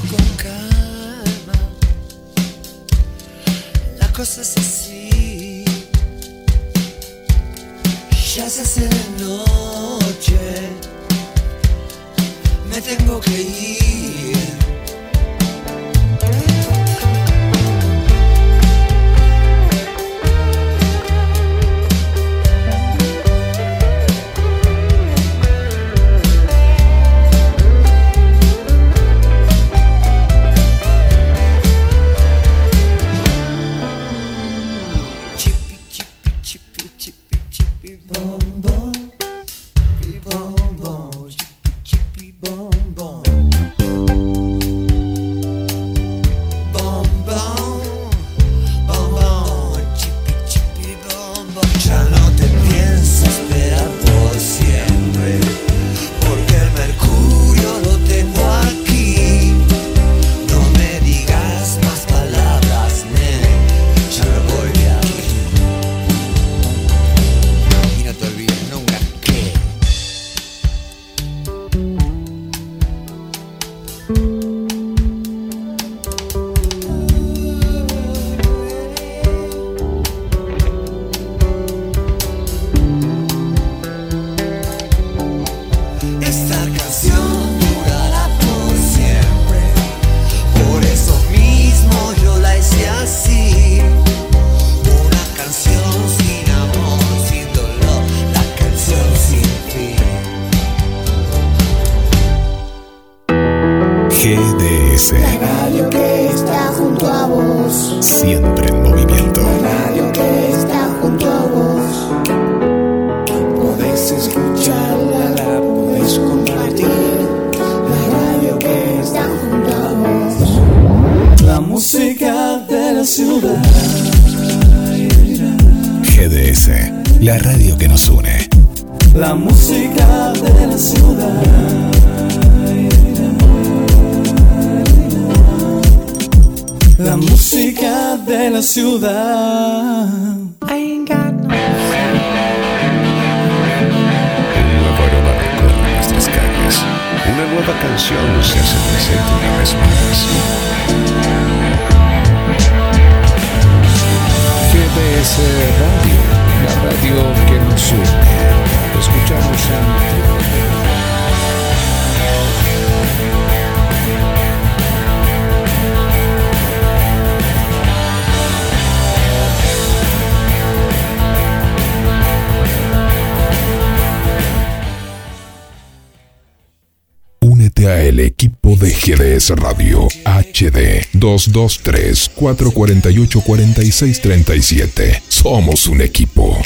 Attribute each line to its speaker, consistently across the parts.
Speaker 1: con calma. La cosa es así. Ya se hace de noche. Me tengo que ir.
Speaker 2: nueva canción se hace presente una vez más. GDS Radio, la radio que nos une. Escuchamos a El equipo de GDS Radio HD 223 448 4637. Somos un equipo.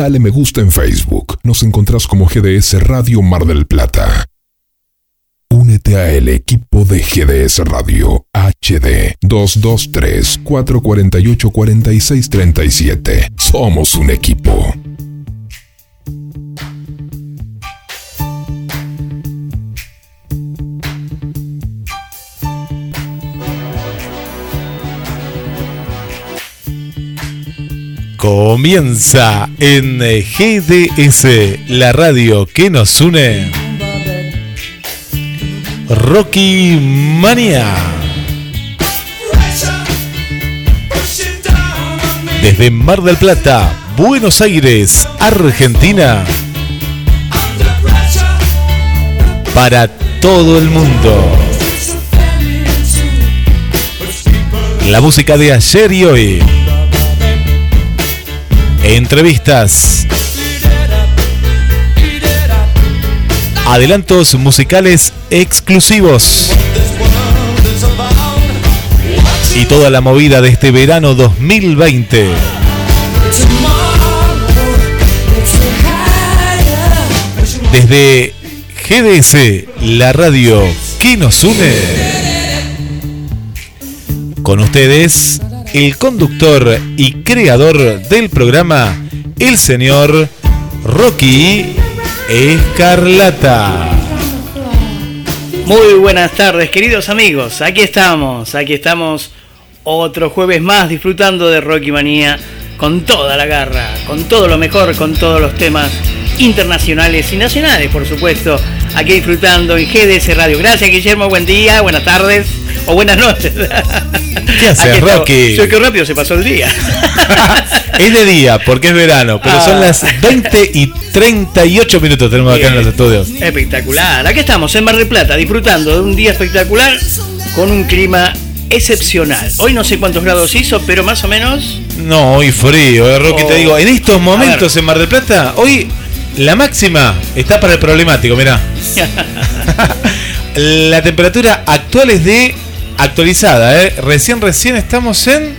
Speaker 2: Dale me gusta en Facebook. Nos encontrás como GDS Radio Mar del Plata. Únete a el equipo de GDS Radio HD 223 448 4637. Somos un equipo.
Speaker 3: Comienza en GDS, la radio que nos une. Rocky Mania. Desde Mar del Plata, Buenos Aires, Argentina. Para todo el mundo. La música de ayer y hoy. Entrevistas. Adelantos musicales exclusivos. Y toda la movida de este verano 2020. Desde GDS, la radio que nos une. Con ustedes, el conductor y creador del programa, el señor Rocky Escarlata.
Speaker 4: Muy buenas tardes, queridos amigos. Aquí estamos, aquí estamos otro jueves más disfrutando de Rocky Manía con toda la garra, con todo lo mejor, con todos los temas internacionales y nacionales, por supuesto. Aquí disfrutando en GDS Radio. Gracias, Guillermo. Buen día, buenas tardes o buenas noches.
Speaker 3: ¿Qué haces. Rocky?
Speaker 4: Yo qué rápido se pasó el día.
Speaker 3: Es de día porque es verano, pero son
Speaker 4: Ah.
Speaker 3: las 20 y 38 minutos tenemos acá en los estudios.
Speaker 4: Espectacular. Aquí estamos en Mar del Plata disfrutando de un día espectacular con un clima excepcional. Hoy no sé cuántos grados hizo, pero más o menos
Speaker 3: No, hoy frío, eh, Rocky, te
Speaker 4: Oh.
Speaker 3: digo, en estos momentos en Mar del Plata, hoy la máxima está para el problemático, mirá. La temperatura actual es de actualizada, ¿eh? Recién, recién estamos en.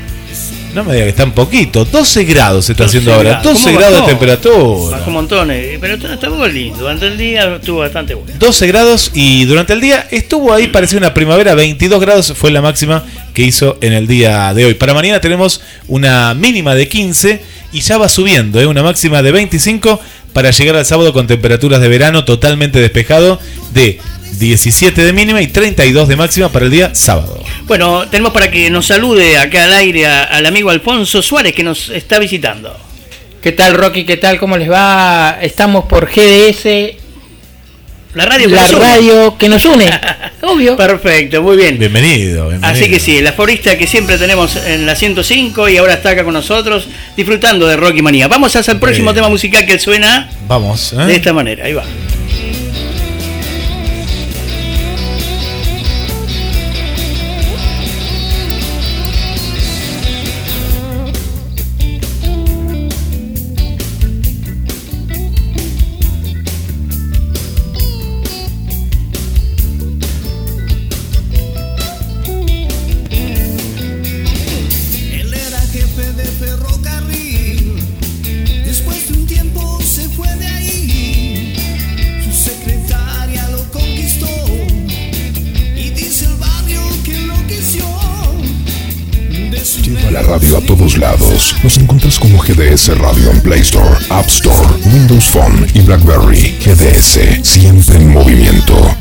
Speaker 3: No me diga que está un poquito. 12 grados se está
Speaker 4: 12
Speaker 3: haciendo ahora.
Speaker 4: grados.
Speaker 3: 12
Speaker 4: ¿Cómo
Speaker 3: grados de temperatura.
Speaker 4: bajó montones. Pero está- estuvo lindo. Durante el día estuvo bastante bueno.
Speaker 3: 12 grados y durante el día estuvo ahí, parecía una primavera, 22 grados fue la máxima que hizo en el día de hoy. Para mañana tenemos una mínima de 15 y ya va subiendo, ¿eh? una máxima de 25 para llegar al sábado con temperaturas de verano totalmente despejado de 17 de mínima y 32 de máxima para el día sábado.
Speaker 4: Bueno, tenemos para que nos salude acá al aire a- al amigo Alfonso Suárez que nos está visitando.
Speaker 5: ¿Qué tal Rocky? ¿Qué tal? ¿Cómo les va? Estamos por GDS,
Speaker 4: La radio que
Speaker 5: la
Speaker 4: nos une.
Speaker 5: radio que nos une. Obvio.
Speaker 4: Perfecto, muy bien.
Speaker 3: Bienvenido, bienvenido.
Speaker 4: Así que sí, la forista que siempre tenemos en la 105 y ahora está acá con nosotros disfrutando de Rocky Manía. Vamos hacia el próximo
Speaker 3: Bien.
Speaker 4: tema musical que suena
Speaker 3: Vamos, ¿eh?
Speaker 4: de esta manera. Ahí va.
Speaker 2: GDS Radio en Play Store, App Store, Windows Phone y BlackBerry. GDS, siempre en movimiento.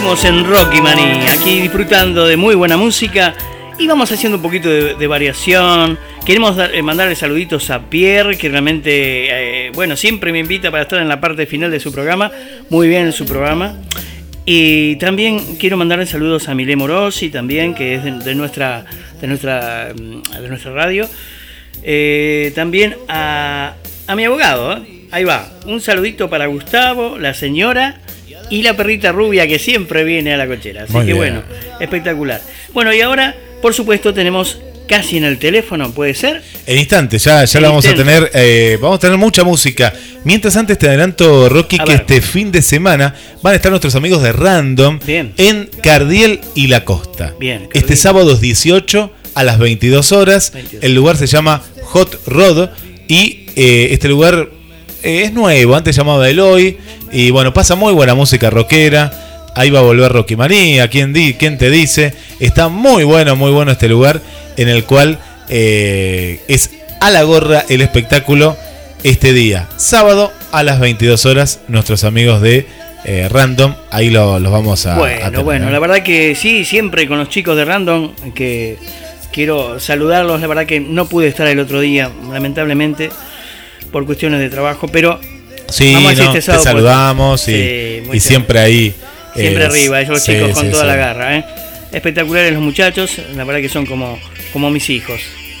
Speaker 4: Seguimos en Rocky Manía, aquí disfrutando de muy buena música y vamos haciendo un poquito de, variación. Queremos eh, mandarle saluditos a Pierre, que realmente, eh, bueno, siempre me invita para estar en la parte final de su programa. Muy bien en su programa. Y también quiero mandarle saludos a Milé Morosi, también, que es de, nuestra, de, nuestra, mm, de nuestra radio. Eh, también a, a mi abogado, ahí va. Un saludito para Gustavo, la señora y la perrita rubia que siempre viene a la cochera. Así
Speaker 3: Muy
Speaker 4: que
Speaker 3: bien.
Speaker 4: bueno, espectacular. Bueno, y ahora, por supuesto, tenemos casi en el teléfono, ¿puede ser?
Speaker 3: En instantes, ya, ya la vamos a tener. eh, vamos a tener mucha música. Mientras antes te adelanto, Rocky,
Speaker 4: A
Speaker 3: que
Speaker 4: ver.
Speaker 3: este fin de semana van a estar nuestros amigos de Random
Speaker 4: Bien.
Speaker 3: en Cardiel y la Costa.
Speaker 4: Bien,
Speaker 3: Este sábado 18 a las 22 horas.
Speaker 4: 22.
Speaker 3: El lugar se llama Hot Rod y eh, este lugar eh, es nuevo, antes llamaba Eloy. Y bueno, pasa muy buena música rockera. Ahí va a volver Rocky María, ¿quién, di, ¿quién te dice? Está muy bueno, muy bueno este lugar en el cual eh, es a la gorra el espectáculo este día. Sábado a las 22 horas, nuestros amigos de eh, Random, ahí lo- los vamos a...
Speaker 4: Bueno, bueno, la verdad que sí, siempre con los chicos de Random, que quiero saludarlos, la verdad que no pude estar el otro día, lamentablemente, por cuestiones de trabajo, pero
Speaker 3: Sí,
Speaker 4: Vamos a decir
Speaker 3: no,
Speaker 4: este
Speaker 3: te saludamos y,
Speaker 4: Sí, muy
Speaker 3: y siempre ahí.
Speaker 4: siempre
Speaker 3: eh,
Speaker 4: arriba, ellos los
Speaker 3: sí,
Speaker 4: chicos con
Speaker 3: sí,
Speaker 4: toda la garra, ¿eh? Espectaculares los muchachos, la verdad que son como, como mis hijos.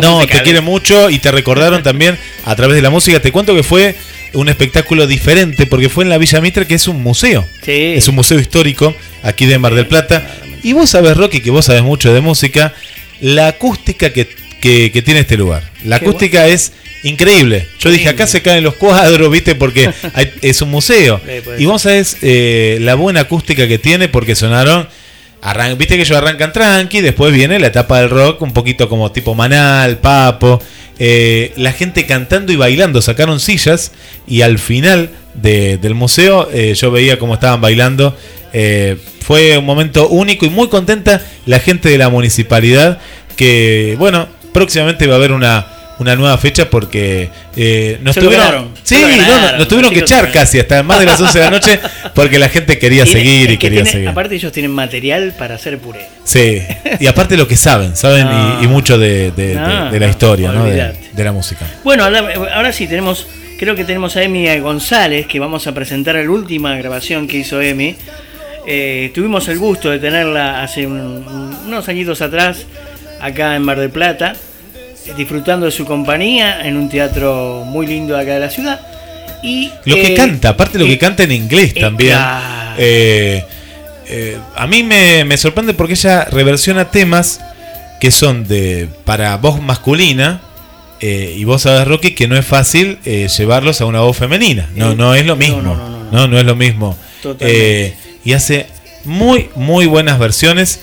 Speaker 3: No, te quieren mucho y te recordaron también a través de la música. Te cuento que fue un espectáculo diferente porque fue en la Villa Mitre, que es un museo.
Speaker 4: Sí.
Speaker 3: Es un museo histórico aquí de Mar del Plata. Y vos sabés, Rocky, que vos sabés mucho de música, la acústica que, que- que tiene este lugar. La acústica es increíble. Yo dije, acá se caen los cuadros, ¿viste? Porque hay- es un museo. Y vos sabés eh, la buena acústica que tiene porque sonaron... arran- Viste que ellos arrancan tranqui, después viene la etapa del rock, un poquito como tipo Manal, Papo, eh, la gente cantando y bailando, sacaron sillas y al final de- del museo eh, yo veía cómo estaban bailando. eh, fue un momento único y muy contenta la gente de la municipalidad que, bueno, próximamente va a haber una, una nueva fecha porque eh, nos tuvieron, sí, no, nos tuvieron que echar casi hasta más de las 11 de la noche porque la gente quería
Speaker 4: Tiene-
Speaker 3: seguir y
Speaker 4: que
Speaker 3: quería
Speaker 4: tiene-
Speaker 3: seguir.
Speaker 4: Aparte ellos tienen material para hacer puré.
Speaker 3: Sí, y aparte lo que saben, saben y- y, mucho de, de-
Speaker 4: No,
Speaker 3: de la historia, ¿no? De, de la música.
Speaker 4: Bueno, ahora, ahora sí tenemos, creo que tenemos a Emi González, que vamos a presentar la última grabación que hizo Emi. Eh, tuvimos el gusto de tenerla hace un- unos añitos atrás, acá en Mar del Plata, disfrutando de su compañía en un teatro muy lindo acá de la ciudad. Y,
Speaker 3: Lo que
Speaker 4: eh,
Speaker 3: canta, aparte lo que
Speaker 4: eh,
Speaker 3: canta en inglés
Speaker 4: eh,
Speaker 3: también. a mí me, me sorprende porque ella reversiona temas que son de para voz masculina. eh, y vos sabés, Rocky, que no es fácil eh, llevarlos a una voz femenina. No, no es lo mismo.
Speaker 4: no,
Speaker 3: No,
Speaker 4: no, no,
Speaker 3: no, es lo mismo. Eh, y hace muy, muy buenas versiones.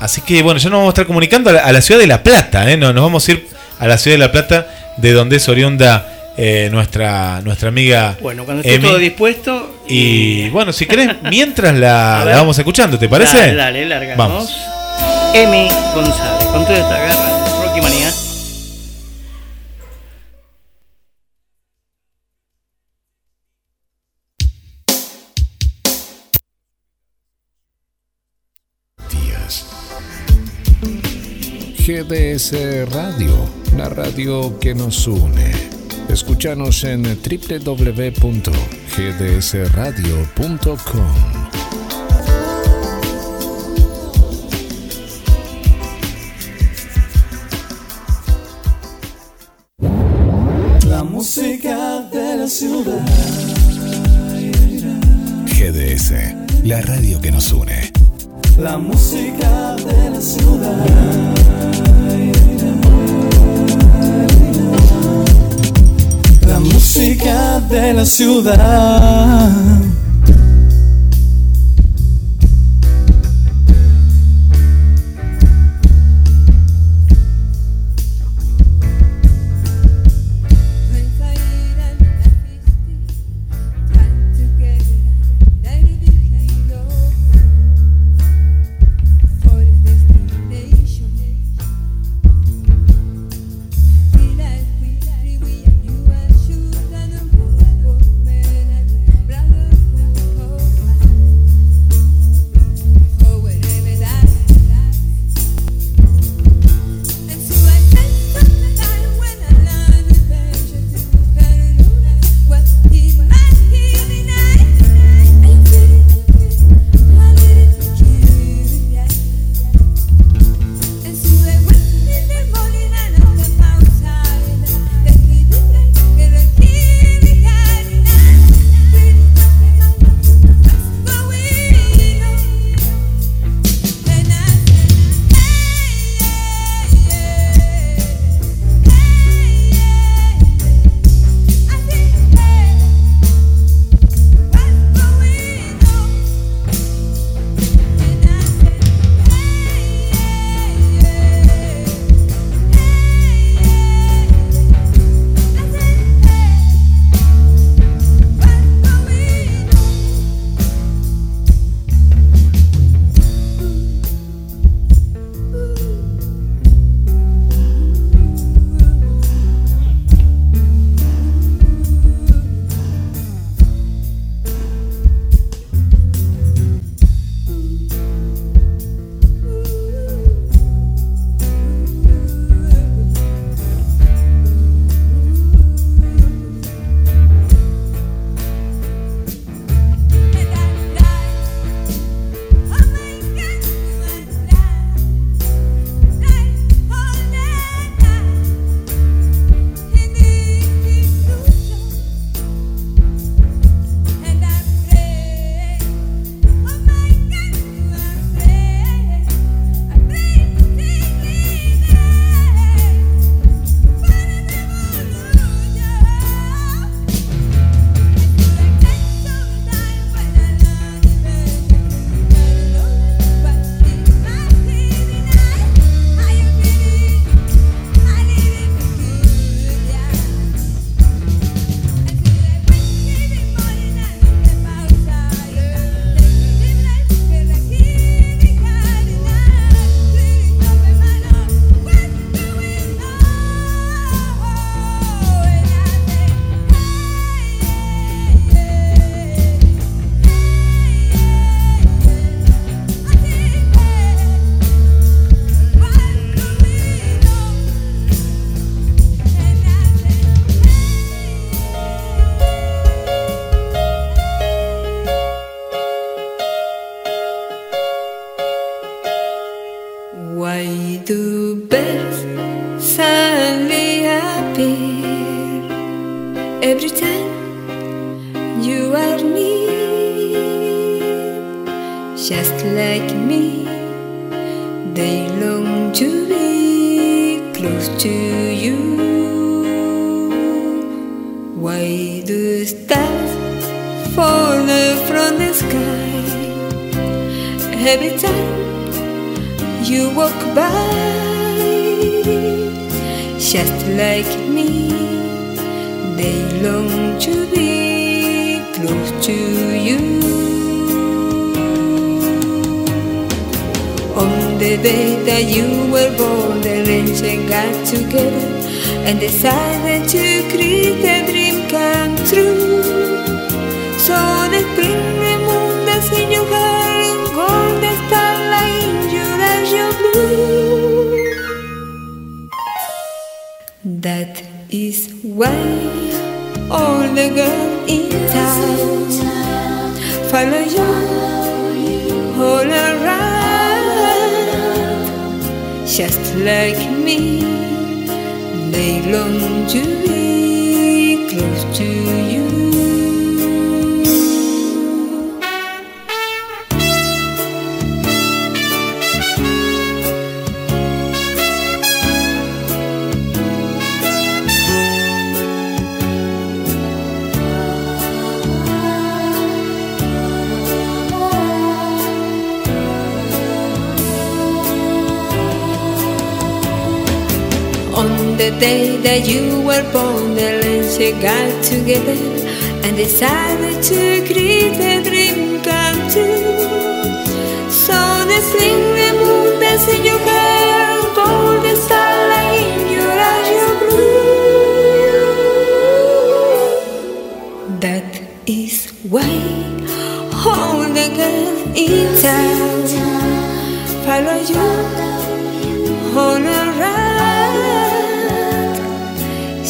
Speaker 3: Así que bueno, ya nos vamos a estar comunicando a la, a la ciudad de La Plata. eh, no, nos vamos a ir a la ciudad de La Plata, de donde es oriunda eh, nuestra, nuestra amiga.
Speaker 4: Bueno, cuando esté
Speaker 3: Emi.
Speaker 4: todo dispuesto.
Speaker 3: Y bueno, si querés, mientras la,
Speaker 4: ver.
Speaker 3: la vamos escuchando, ¿te parece?
Speaker 4: Dale, dale, largamos.
Speaker 3: Vamos.
Speaker 4: Emi González, con toda esta garra, Rocky Manía.
Speaker 6: GDS Radio, la radio que nos une. Escúchanos en www.gdsradio.com.
Speaker 7: La música de la ciudad.
Speaker 6: GDS, la radio que nos une.
Speaker 7: La música de la ciudad. La música de la ciudad.
Speaker 8: That is why all the girls in town follow you all around, just like me. They long to be close to day that you were born, the Lenche got together and decided to create a dream come true. So the spring, the moon that's in your hair, golden starlight in your eyes, your blue. That is why all the girls in town follow you oh, all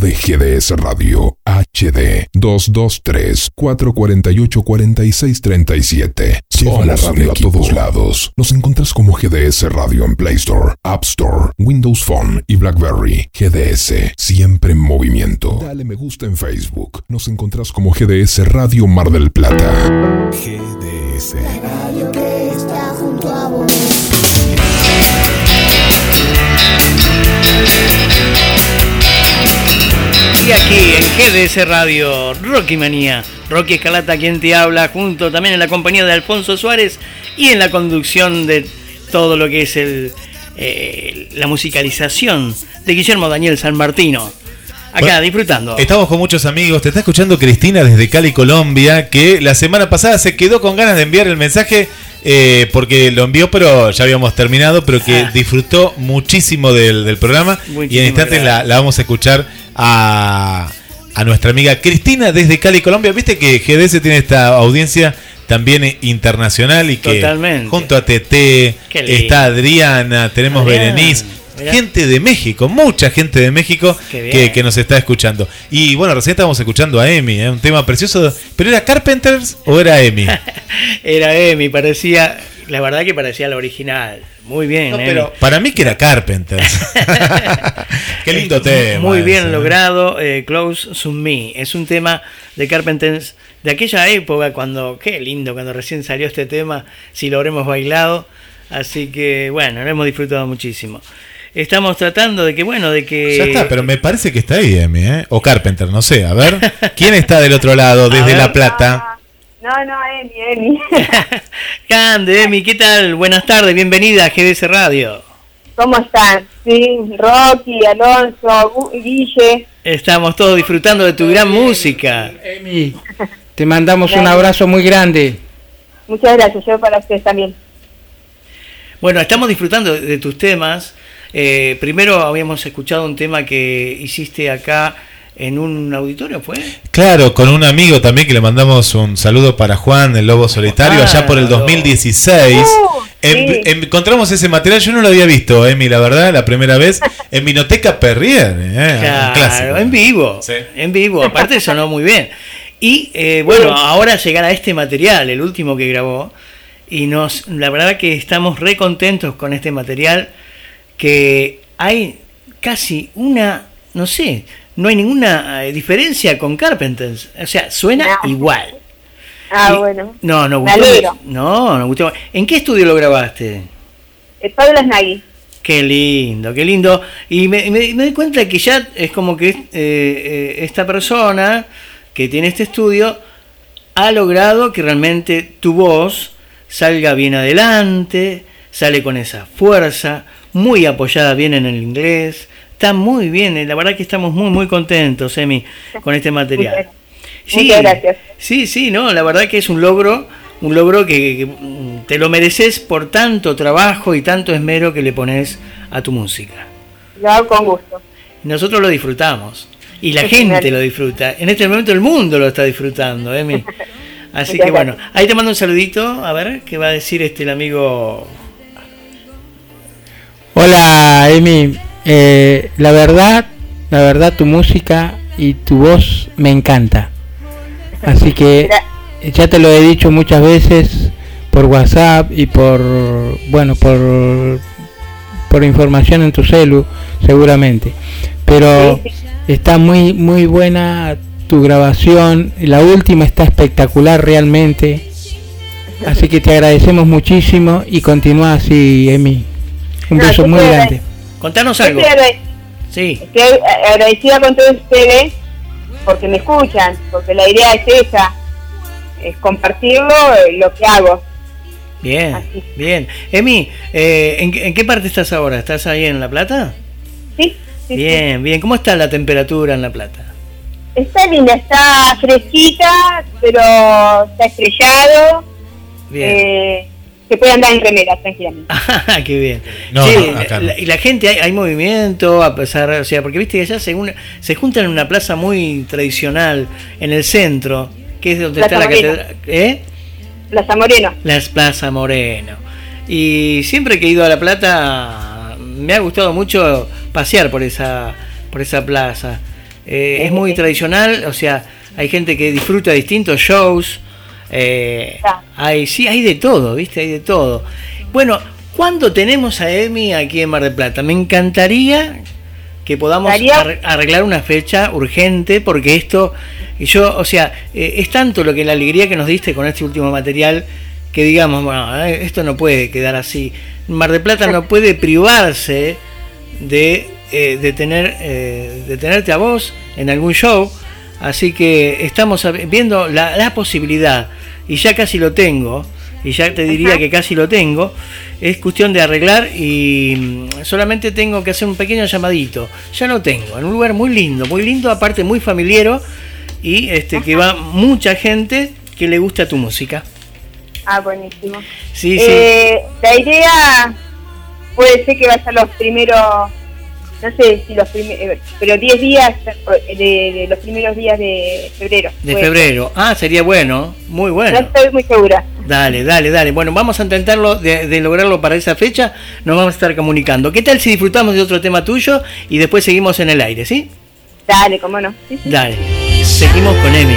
Speaker 7: De
Speaker 6: GDS Radio
Speaker 2: HD 223-448-4637. Lleva la radio a todos lados. Nos encuentras como GDS Radio en Play Store, App Store, Windows Phone y BlackBerry. GDS, siempre en movimiento. Dale me gusta en Facebook. Nos encuentras como GDS Radio Mar del Plata.
Speaker 6: GDS.
Speaker 9: Radio que está junto a vos.
Speaker 4: Y aquí en GDS Radio, Rocky Manía. Rocky Escalata quien te habla, junto también en la compañía de Alfonso Suárez y en la conducción de todo lo que es el, eh, la musicalización de Guillermo Daniel San Martino. Acá
Speaker 3: Bueno,
Speaker 4: disfrutando.
Speaker 3: Estamos con muchos amigos. Te está escuchando Cristina desde Cali, Colombia, que la semana pasada se quedó con ganas de enviar el mensaje eh, porque lo envió, pero ya habíamos terminado, pero que
Speaker 4: Ah.
Speaker 3: disfrutó muchísimo del, del programa. y
Speaker 4: Muchísimas
Speaker 3: en instantes la vamos a escuchar a, a nuestra amiga Cristina desde Cali, Colombia. Viste que GDS tiene esta audiencia también eh, internacional y que
Speaker 4: Totalmente.
Speaker 3: junto a TT está Adriana, tenemos Berenice,
Speaker 4: mirá.
Speaker 3: gente de México, mucha gente de México que nos está escuchando. Y bueno, recién estábamos escuchando a Emi, ¿eh? un tema precioso. ¿Pero era Carpenters o era Emi?
Speaker 4: Era Emi, parecía, la verdad que parecía la original. Muy bien,
Speaker 3: No,
Speaker 4: Emi.
Speaker 3: pero para mí que era Carpenters. Qué lindo tema.
Speaker 4: Muy bien
Speaker 3: ese, ¿eh?
Speaker 4: logrado, eh, Close to Me. Es un tema de Carpenters de aquella época cuando, qué lindo, cuando recién salió este tema, si lo habremos bailado. Así que bueno, lo hemos disfrutado muchísimo. Estamos tratando de que, bueno, de que...
Speaker 3: Ya está, pero me parece que está ahí Emi, ¿eh? O Carpenter, no sé. A ver, ¿quién está del otro lado desde. La Plata?
Speaker 10: No, no, Emi, Emi.
Speaker 4: Cande, Emi, ¿qué tal? Buenas tardes, bienvenida a GDS Radio.
Speaker 10: ¿Cómo están? Sí, Rocky, Alonso, Gu- Guille.
Speaker 4: Estamos todos disfrutando de tu gran música.
Speaker 5: Emi, te mandamos un abrazo muy grande.
Speaker 10: Muchas gracias, yo para ustedes también.
Speaker 4: Bueno, estamos disfrutando de tus temas. Eh, primero habíamos escuchado un tema que hiciste acá en un auditorio, ¿fue?
Speaker 3: Claro, con un amigo también que le mandamos un saludo para Juan, el Lobo Solitario,
Speaker 4: Ah,
Speaker 3: allá por el 2016.
Speaker 10: Uh, sí.
Speaker 3: encontramos ese material, yo no lo había visto, Emi, la verdad, la primera vez, en Minoteca Perrier. eh,
Speaker 4: Claro,
Speaker 3: clásico.
Speaker 4: en vivo.
Speaker 3: Sí.
Speaker 4: En vivo, aparte sonó muy bien. Y eh, bueno, ahora llegará este material, el último que grabó. Y nos, la verdad que estamos re contentos con este material. Que hay casi una, no sé, no hay ninguna eh, diferencia con Carpenters. O sea, suena
Speaker 10: No.
Speaker 4: igual.
Speaker 10: Ah,
Speaker 4: Y-
Speaker 10: bueno.
Speaker 4: No, no gustó. No, no gustó. ¿En qué estudio lo grabaste?
Speaker 10: Eh, Pablo Snagui.
Speaker 4: Qué lindo, qué lindo. Y me, me, me doy cuenta que ya es como que eh, eh, esta persona que tiene este estudio ha logrado que realmente tu voz salga bien adelante, sale con esa fuerza, muy apoyada bien en el inglés. Está muy bien, eh, la verdad que estamos muy, muy contentos, Emi, con este material.
Speaker 10: Muchas- muchas gracias.
Speaker 4: Sí, sí, no, la verdad que es un logro, un logro que, que, mm, te lo mereces por tanto trabajo y tanto esmero que le pones a tu música.
Speaker 10: Lo hago con gusto.
Speaker 4: Nosotros lo disfrutamos y la
Speaker 10: Sí,
Speaker 4: gente
Speaker 10: genial.
Speaker 4: lo disfruta. En este momento el mundo lo está disfrutando, Emi. Así
Speaker 10: Muchas
Speaker 4: que bueno, ahí te mando un saludito, a ver qué va a decir este el amigo.
Speaker 5: Hola, Emi. Eh, la verdad, la verdad, tu música y tu voz me encanta. Así que ya te lo he dicho muchas veces por WhatsApp y por, bueno, por, por información en tu celu, seguramente. Pero está muy, muy buena tu grabación. La última está espectacular realmente. Así que te agradecemos muchísimo y continúa así, Emi. Un
Speaker 10: No,
Speaker 5: beso muy grande.
Speaker 4: Contanos algo.
Speaker 10: estoy,
Speaker 4: Sí,
Speaker 10: estoy agradecida con todos ustedes porque me escuchan, porque la idea es esa, es compartirlo eh, lo que hago.
Speaker 4: bien,
Speaker 10: Así.
Speaker 4: bien. Emi, eh, ¿en, qué- en qué parte estás ahora? ¿Estás ahí en La Plata?
Speaker 10: ¿Sí? Sí,
Speaker 4: Bien, bien. ¿Cómo está la temperatura en La Plata?
Speaker 10: Está linda, está fresquita, pero está estrellado.
Speaker 4: Bien.
Speaker 10: Eh, se puede andar en remera tranquilamente.
Speaker 4: Ah, qué bien.
Speaker 3: No,
Speaker 4: Sí,
Speaker 3: no, acá no.
Speaker 4: la- y la gente, hay, hay movimiento, a pesar, o sea, porque viste que allá se, se juntan en una plaza muy tradicional, en el centro, que es donde
Speaker 10: Plaza
Speaker 4: está la catedral. ¿Eh?
Speaker 10: Plaza Moreno.
Speaker 4: La Plaza Moreno. Y siempre que he ido a La Plata, me ha gustado mucho pasear por esa, por esa plaza. Eh, es muy tradicional, o sea, hay gente que disfruta distintos shows. Eh, hay, sí, hay de todo, ¿viste? Hay de todo. Bueno, ¿cuándo tenemos a Emi aquí en Mar del Plata? Me encantaría que podamos arreglar una fecha urgente porque esto, y yo, o sea, eh, es tanto lo que la alegría que nos diste con este último material que digamos, bueno, eh, esto no puede quedar así. Mar del Plata no puede privarse de, eh, de tener eh, de tenerte a vos en algún show, así que estamos viendo la, la posibilidad y ya casi lo tengo y ya te diría
Speaker 10: Ajá.
Speaker 4: que casi lo tengo. Es cuestión de arreglar y mm, solamente tengo que hacer un pequeño llamadito. Ya lo tengo, en un lugar muy lindo, muy lindo, aparte muy familiero y este que va mucha gente que le gusta tu música.
Speaker 10: Ah, buenísimo.
Speaker 4: Sí, sí.
Speaker 10: Eh, la idea puede ser que vaya los primeros no sé si los primeros, pero 10 días eh, de, de los primeros días de febrero.
Speaker 8: De febrero. Ah, sería bueno. Muy bueno.
Speaker 10: No estoy muy segura.
Speaker 8: Dale, dale, dale. Bueno, vamos a intentarlo de, de lograrlo para esa fecha. Nos vamos a estar comunicando. ¿Qué tal si disfrutamos de otro tema tuyo y después seguimos en el aire, sí?
Speaker 10: Dale, cómo no. Sí, sí.
Speaker 8: Dale. Seguimos con Emi.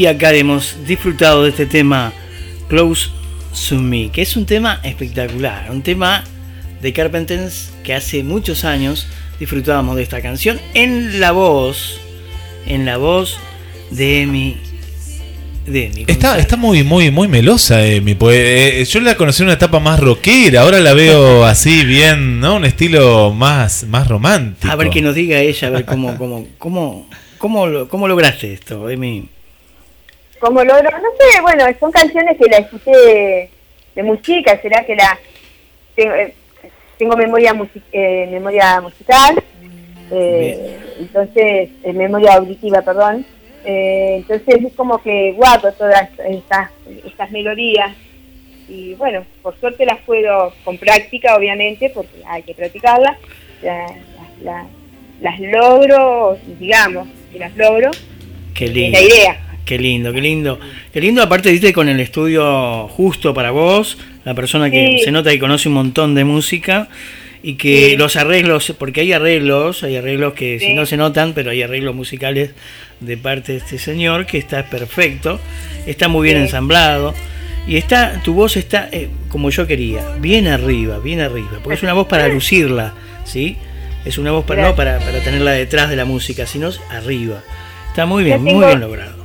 Speaker 8: Y acá hemos disfrutado de este tema Close to Me, que es un tema espectacular, un tema de Carpenters que hace muchos años disfrutábamos de esta canción en la voz, en la voz de Emi
Speaker 4: de Emi
Speaker 3: Está, está muy, muy, muy melosa, Emi. Pues, eh, yo la conocí en una etapa más rockera, ahora la veo así bien, ¿no? Un estilo más, más romántico.
Speaker 4: A ver que nos diga ella, a ver cómo, cómo, cómo, cómo lograste esto, Emi.
Speaker 10: Como logro, no sé, bueno, son canciones que la escuché de, muy chica, será que la tengo, eh, tengo memoria musi- eh, memoria musical, eh, entonces, eh, memoria auditiva, perdón, eh, entonces es como que guardo todas estas, estas melodías y bueno, por suerte las puedo, con práctica obviamente, porque hay que practicarlas, la- la- las logro, digamos, que las logro,
Speaker 4: Qué
Speaker 10: es
Speaker 4: lindo.
Speaker 10: la idea.
Speaker 4: Qué lindo, qué lindo. Qué lindo, aparte, viste, con el estudio justo para vos, la persona que
Speaker 10: Sí.
Speaker 4: se nota que conoce un montón de música y que
Speaker 10: Sí.
Speaker 4: los arreglos, porque hay arreglos, hay arreglos que si no se notan, pero hay arreglos musicales de parte de este señor que está perfecto, está muy bien ensamblado y está, tu voz está eh, como yo quería, bien arriba, bien arriba, porque es una voz para lucirla, ¿sí? Es una voz para, no para, para tenerla detrás de la música, sino arriba. Está muy bien, muy bien logrado.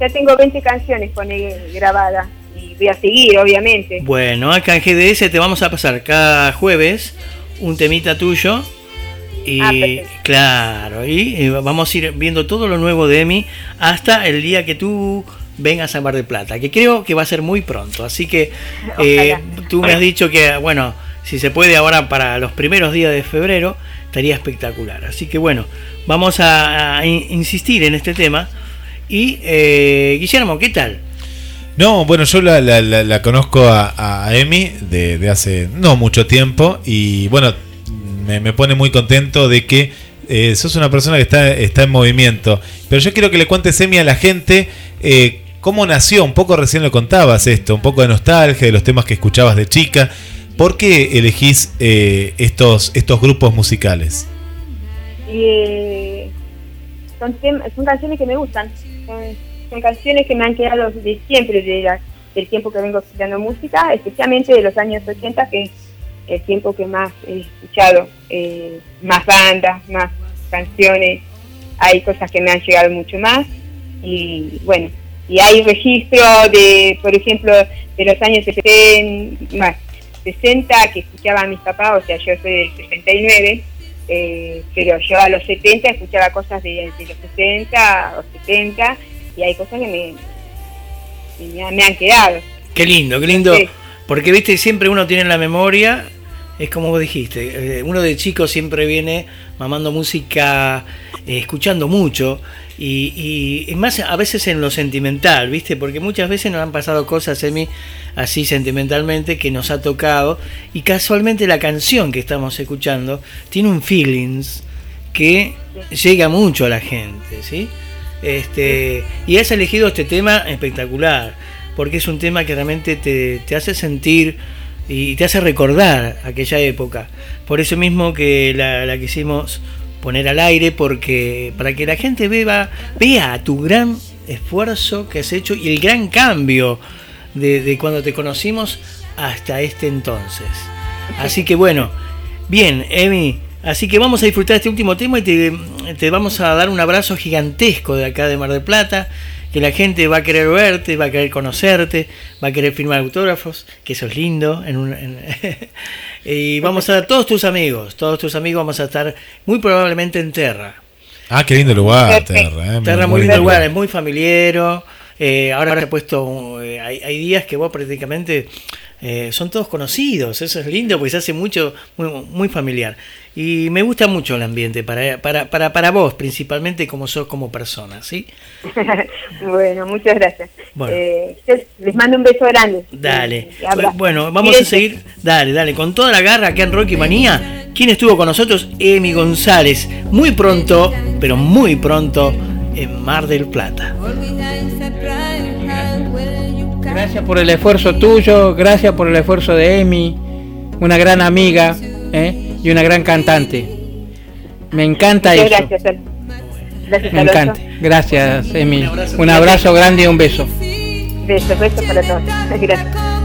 Speaker 10: Ya tengo 20 canciones con él grabadas y voy a seguir, obviamente.
Speaker 4: Bueno, acá en GDS te vamos a pasar cada jueves un temita tuyo. Y
Speaker 10: Ah,
Speaker 4: claro, y vamos a ir viendo todo lo nuevo de Emi hasta el día que tú vengas a Mar del Plata, que creo que va a ser muy pronto. Así que eh, tú me has dicho que, bueno, si se puede ahora para los primeros días de febrero, estaría espectacular. Así que bueno, vamos a, a in- insistir en este tema. Y eh, Guillermo, ¿qué tal?
Speaker 3: No, bueno, yo la, la- la- la conozco a, a Emi de, de hace no mucho tiempo y bueno, me, me pone muy contento de que eh, sos una persona que está, está en movimiento. Pero yo quiero que le cuentes, Emi, a la gente eh, cómo nació, un poco recién lo contabas esto, un poco de nostalgia de los temas que escuchabas de chica. ¿Por qué elegís eh, estos, estos grupos musicales?
Speaker 10: Eh, son canciones que me gustan. Son, canciones que me han quedado de siempre, de la- del tiempo que vengo escuchando música, especialmente de los años 80, que es el tiempo que más he escuchado. eh, más bandas, más canciones. Hay cosas que me han llegado mucho más. Y bueno, y hay registro de, por ejemplo, de los años 70, más, 60 que escuchaban mis papás, o sea, yo soy del 69, eh, pero yo a los 70 escuchaba cosas de, de los 60 o 70 y hay cosas que me, me, han- me han quedado.
Speaker 4: Qué lindo, qué lindo.
Speaker 10: Sí.
Speaker 4: Porque, viste, siempre uno tiene en la memoria, es como vos dijiste, eh, uno de chico siempre viene mamando música, eh, escuchando mucho, y, y, más a veces en lo sentimental, viste, porque muchas veces nos han pasado cosas en mí así sentimentalmente que nos ha tocado, y casualmente la canción que estamos escuchando tiene un feelings que llega mucho a la gente, ¿sí? Este, y has elegido este tema espectacular, porque es un tema que realmente te, te hace sentir y te hace recordar aquella época. Por eso mismo que la, la quisimos poner al aire, porque para que la gente vea, vea tu gran esfuerzo que has hecho y el gran cambio de, cuando te conocimos hasta este entonces. Así que bueno, bien, Emi, así que vamos a disfrutar este último tema y te, vamos a dar un abrazo gigantesco de acá de Mar del Plata, que la gente va a querer verte, va a querer conocerte, va a querer firmar autógrafos, que eso es lindo. En un, y vamos a todos tus amigos, todos tus amigos vamos a estar muy probablemente en Terra.
Speaker 3: Ah, qué lindo lugar. Terra. eh,
Speaker 4: Terra muy
Speaker 3: lindo
Speaker 4: lindo lugar, es muy familiero. eh, ahora he puesto, eh, hay, hay días que vos prácticamente eh, son todos conocidos, eso es lindo porque se hace mucho, muy, muy familiar. Y me gusta mucho el ambiente para, para, para, para vos, principalmente como sos como persona, ¿sí?
Speaker 10: bueno, muchas gracias.
Speaker 4: Bueno.
Speaker 10: Eh, les mando un beso grande.
Speaker 4: Dale.
Speaker 10: Abra-
Speaker 4: Bueno, vamos a seguir. Dale, dale. Con toda la garra acá en Rocky Manía. ¿Quién estuvo con nosotros? Emi González. Muy pronto, pero muy pronto, en Mar del Plata.
Speaker 5: Gracias por el esfuerzo tuyo, gracias por el esfuerzo de Emi, una gran amiga ¿eh? y una gran cantante. Me encanta
Speaker 10: Muchas
Speaker 5: eso.
Speaker 10: gracias. Gracias,
Speaker 5: Me encanta. Gracias, Emi.
Speaker 4: Un abrazo.
Speaker 5: Un abrazo grande y un beso.
Speaker 10: Besos, besos para todos. Gracias.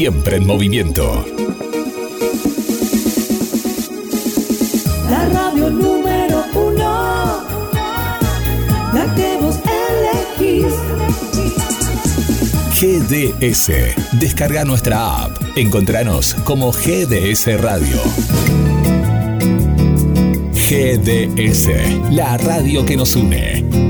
Speaker 11: siempre en movimiento.
Speaker 9: La radio número uno, la que vos elegís.
Speaker 11: GDS. Descarga nuestra app. Encontranos como GDS Radio. GDS, la radio que nos une.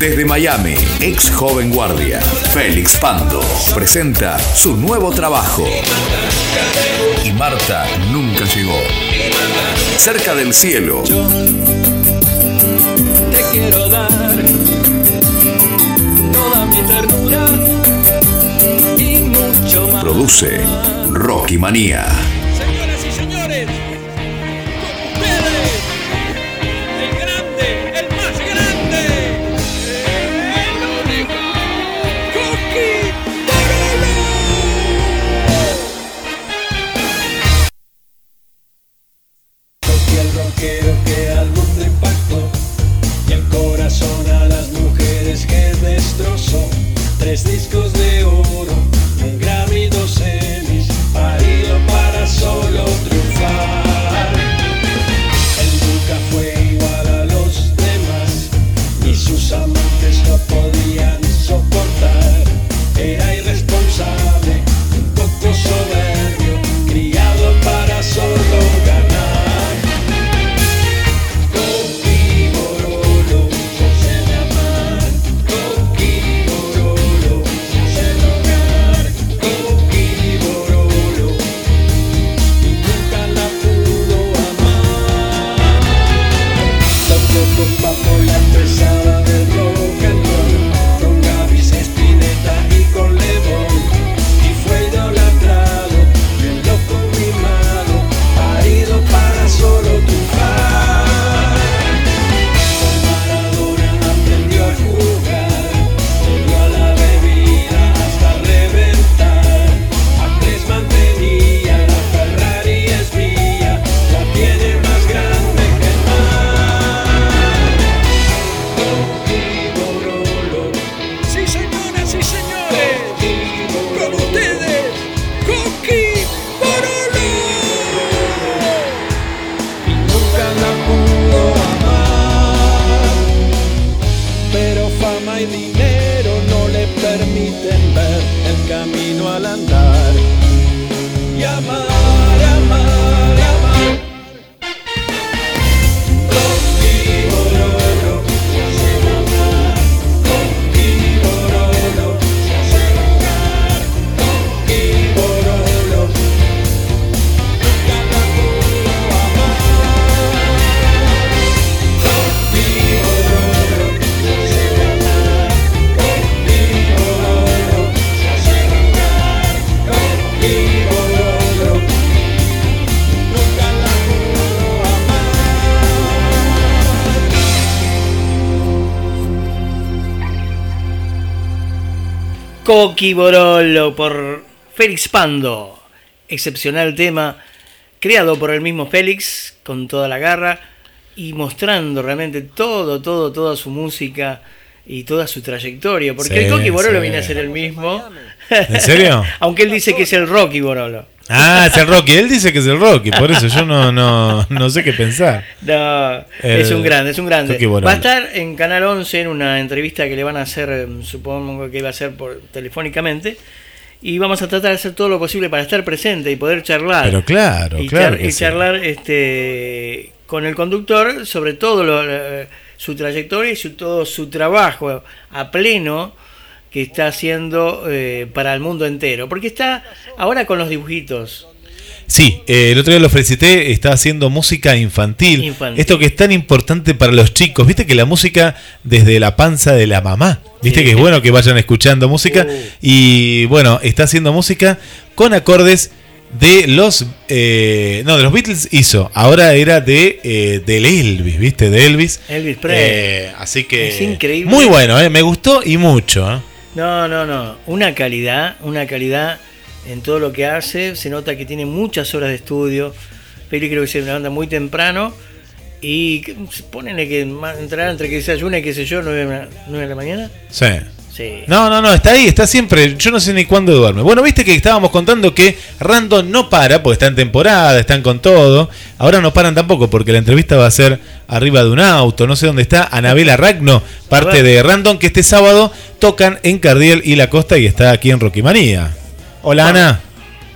Speaker 7: Desde Miami, ex joven guardia, Félix Pando presenta su nuevo trabajo. Y Marta nunca llegó. Cerca del cielo.
Speaker 12: Te quiero dar toda mi ternura y mucho más.
Speaker 7: Produce Rocky Manía.
Speaker 4: Coqui Borolo por Félix Pando. Excepcional tema, creado por el mismo Félix, con toda la garra y mostrando realmente todo, todo, toda su música y toda su trayectoria. Porque
Speaker 3: Sí,
Speaker 4: el Coqui Borolo
Speaker 3: sí.
Speaker 4: viene a ser el mismo.
Speaker 3: ¿En serio?
Speaker 4: Aunque él dice que es el Rocky Borolo.
Speaker 3: Ah, es el Rocky. Él dice que es el Rocky, por eso yo no, no, no sé qué pensar.
Speaker 4: No,
Speaker 3: El
Speaker 4: es un grande, es un grande. Va a estar en Canal 11 en una entrevista que le van a hacer, em, supongo que va a ser por telefónicamente. Y vamos a tratar de hacer todo lo posible para estar presente y poder charlar.
Speaker 3: Pero claro,
Speaker 4: y,
Speaker 3: claro
Speaker 4: char- y
Speaker 3: sí.
Speaker 4: charlar este, con el conductor sobre todo lo- lo- su trayectoria y su, todo su trabajo a pleno que está haciendo eh, para el mundo entero. Porque está ahora con los dibujitos.
Speaker 3: Sí, eh, el otro día lo felicité, está haciendo música infantil.
Speaker 4: Infantil.
Speaker 3: Esto que es tan importante para los chicos. Viste que la música desde la panza de la mamá. Viste
Speaker 4: Sí.
Speaker 3: que es bueno que vayan escuchando música.
Speaker 4: Uh.
Speaker 3: Y bueno, está haciendo música con acordes de los eh, no de los Beatles hizo ahora era de eh, del Elvis viste de Elvis
Speaker 4: Elvis Presley.
Speaker 3: Eh, así que
Speaker 4: Es increíble.
Speaker 3: muy bueno eh, me gustó y mucho.
Speaker 4: No, no, no. Una calidad, una calidad en todo lo que hace. Se nota que tiene muchas horas de estudio. Peli creo que se levanta muy temprano. Y ponele que entrará entre que desayuna y qué sé yo, 9 de la mañana.
Speaker 3: sí
Speaker 4: Sí.
Speaker 3: No, no, no, está ahí, está siempre. Yo no sé ni cuándo duerme. Bueno, viste que estábamos contando que Random no para, porque está en temporada, están con todo. Ahora no paran tampoco, porque la entrevista va a ser arriba de un auto. No sé dónde está. Anabela Ragno, parte de Random, que este sábado tocan en Cardiel y La Costa y está aquí en Roquimanía. Hola, Ana.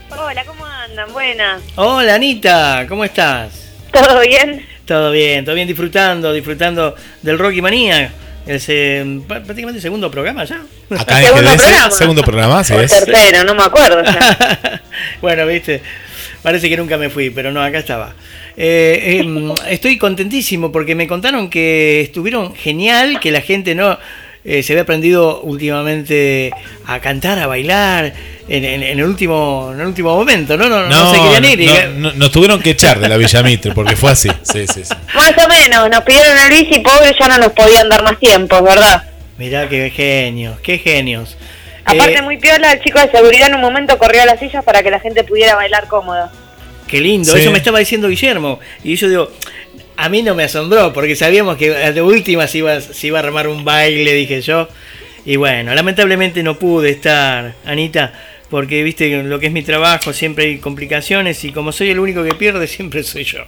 Speaker 13: Hola, ¿cómo andan? Buenas.
Speaker 4: Hola Anita, ¿cómo estás?
Speaker 13: ¿Todo bien?
Speaker 4: Todo bien, todo bien disfrutando, disfrutando del Rocky Manía. Es eh, pr- prácticamente el segundo programa ya.
Speaker 3: Acá en
Speaker 13: Segundo programa.
Speaker 3: segundo programa, así
Speaker 13: O
Speaker 3: es.
Speaker 13: tercero, no me acuerdo ya.
Speaker 4: bueno, viste, parece que nunca me fui, pero no, acá estaba. Eh, em, estoy contentísimo porque me contaron que estuvieron genial, que la gente no eh, se había aprendido últimamente a cantar, a bailar en, en- en el último en el último momento, ¿no? No, no,
Speaker 3: No,
Speaker 4: se querían ir. y-
Speaker 3: no, no, nos tuvieron que echar de la Villa Mitre, porque fue así. Sí, sí, sí.
Speaker 13: Más o menos, nos pidieron el bici, pobre, ya no nos podían dar más tiempo, ¿verdad?
Speaker 4: Mirá qué genios, qué genios.
Speaker 13: Aparte,
Speaker 4: Eh,
Speaker 13: muy piola, el chico de seguridad en un momento corrió a las sillas para que la gente pudiera bailar cómodo.
Speaker 4: Qué lindo,
Speaker 3: Sí.
Speaker 4: eso me estaba diciendo Guillermo. Y yo digo, a mí no me asombró, porque sabíamos que de última se iba, se iba a armar un baile, dije yo. Y bueno, lamentablemente no pude estar, Anita, porque viste lo que es mi trabajo, siempre hay complicaciones y como soy el único que pierde, siempre soy yo.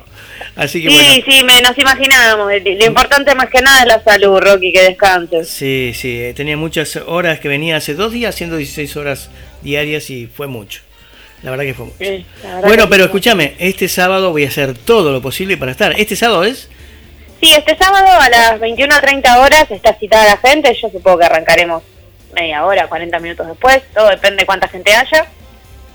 Speaker 4: Así que
Speaker 13: Sí,
Speaker 4: bueno.
Speaker 13: sí, me, nos imaginábamos. Lo importante más que nada es la salud, Rocky, que descanses.
Speaker 4: Sí, sí, eh, tenía muchas horas que venía hace dos días haciendo 16 horas diarias y fue mucho. La verdad que fue mucho.
Speaker 13: Sí,
Speaker 4: Bueno, pero escúchame, este sábado voy a hacer todo lo posible para estar. ¿Este sábado es?
Speaker 13: Sí, este sábado a las 21.30 horas está citada la gente. Yo supongo que arrancaremos media hora, 40 minutos después. Todo depende de cuánta gente haya.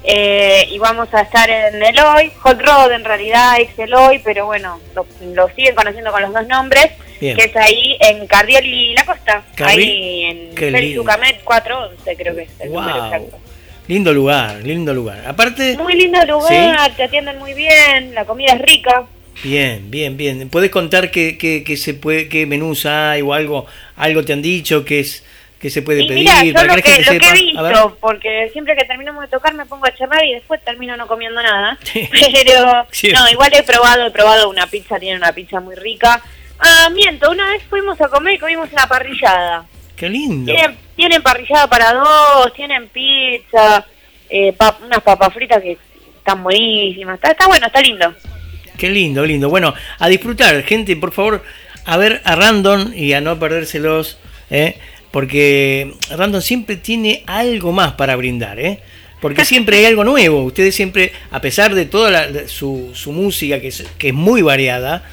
Speaker 13: Eh, y vamos a estar en Eloy, Hot Rod en realidad, ex Eloy, pero bueno, lo, lo siguen conociendo con los dos nombres,
Speaker 4: Bien.
Speaker 13: que es ahí en Cardiel y La Costa, ahí en Félix
Speaker 4: lindo.
Speaker 13: Ducamet 411 creo que es el número
Speaker 4: Wow.
Speaker 13: exacto.
Speaker 4: Lindo lugar, lindo lugar. Aparte,
Speaker 13: Muy lindo lugar, te atienden muy bien, la comida es rica.
Speaker 4: bien, bien, bien. ¿Puedes contar qué, qué, qué se puede, qué menús hay o algo, algo te han dicho que es que se puede
Speaker 13: Y
Speaker 4: pedir
Speaker 13: mira, yo
Speaker 4: para
Speaker 13: lo que, lo que he visto, porque siempre que terminamos de tocar me pongo a charlar y después termino no comiendo nada. Pero, no, igual he probado, he probado una pizza, tiene una pizza muy rica. Ah, miento, una vez fuimos a comer y comimos una parrillada.
Speaker 4: Qué lindo.
Speaker 13: Tienen parrillada para dos, tienen pizza, eh, unas papas fritas que están buenísimas. Está, bueno, está lindo.
Speaker 4: Qué lindo, lindo. Bueno, a disfrutar, gente, por favor, a ver a Random y a no perdérselos, ¿eh? porque Random siempre tiene algo más para brindar, ¿eh? porque siempre hay algo nuevo. Ustedes siempre, a pesar de toda la- su, su música, que es, que es muy variada,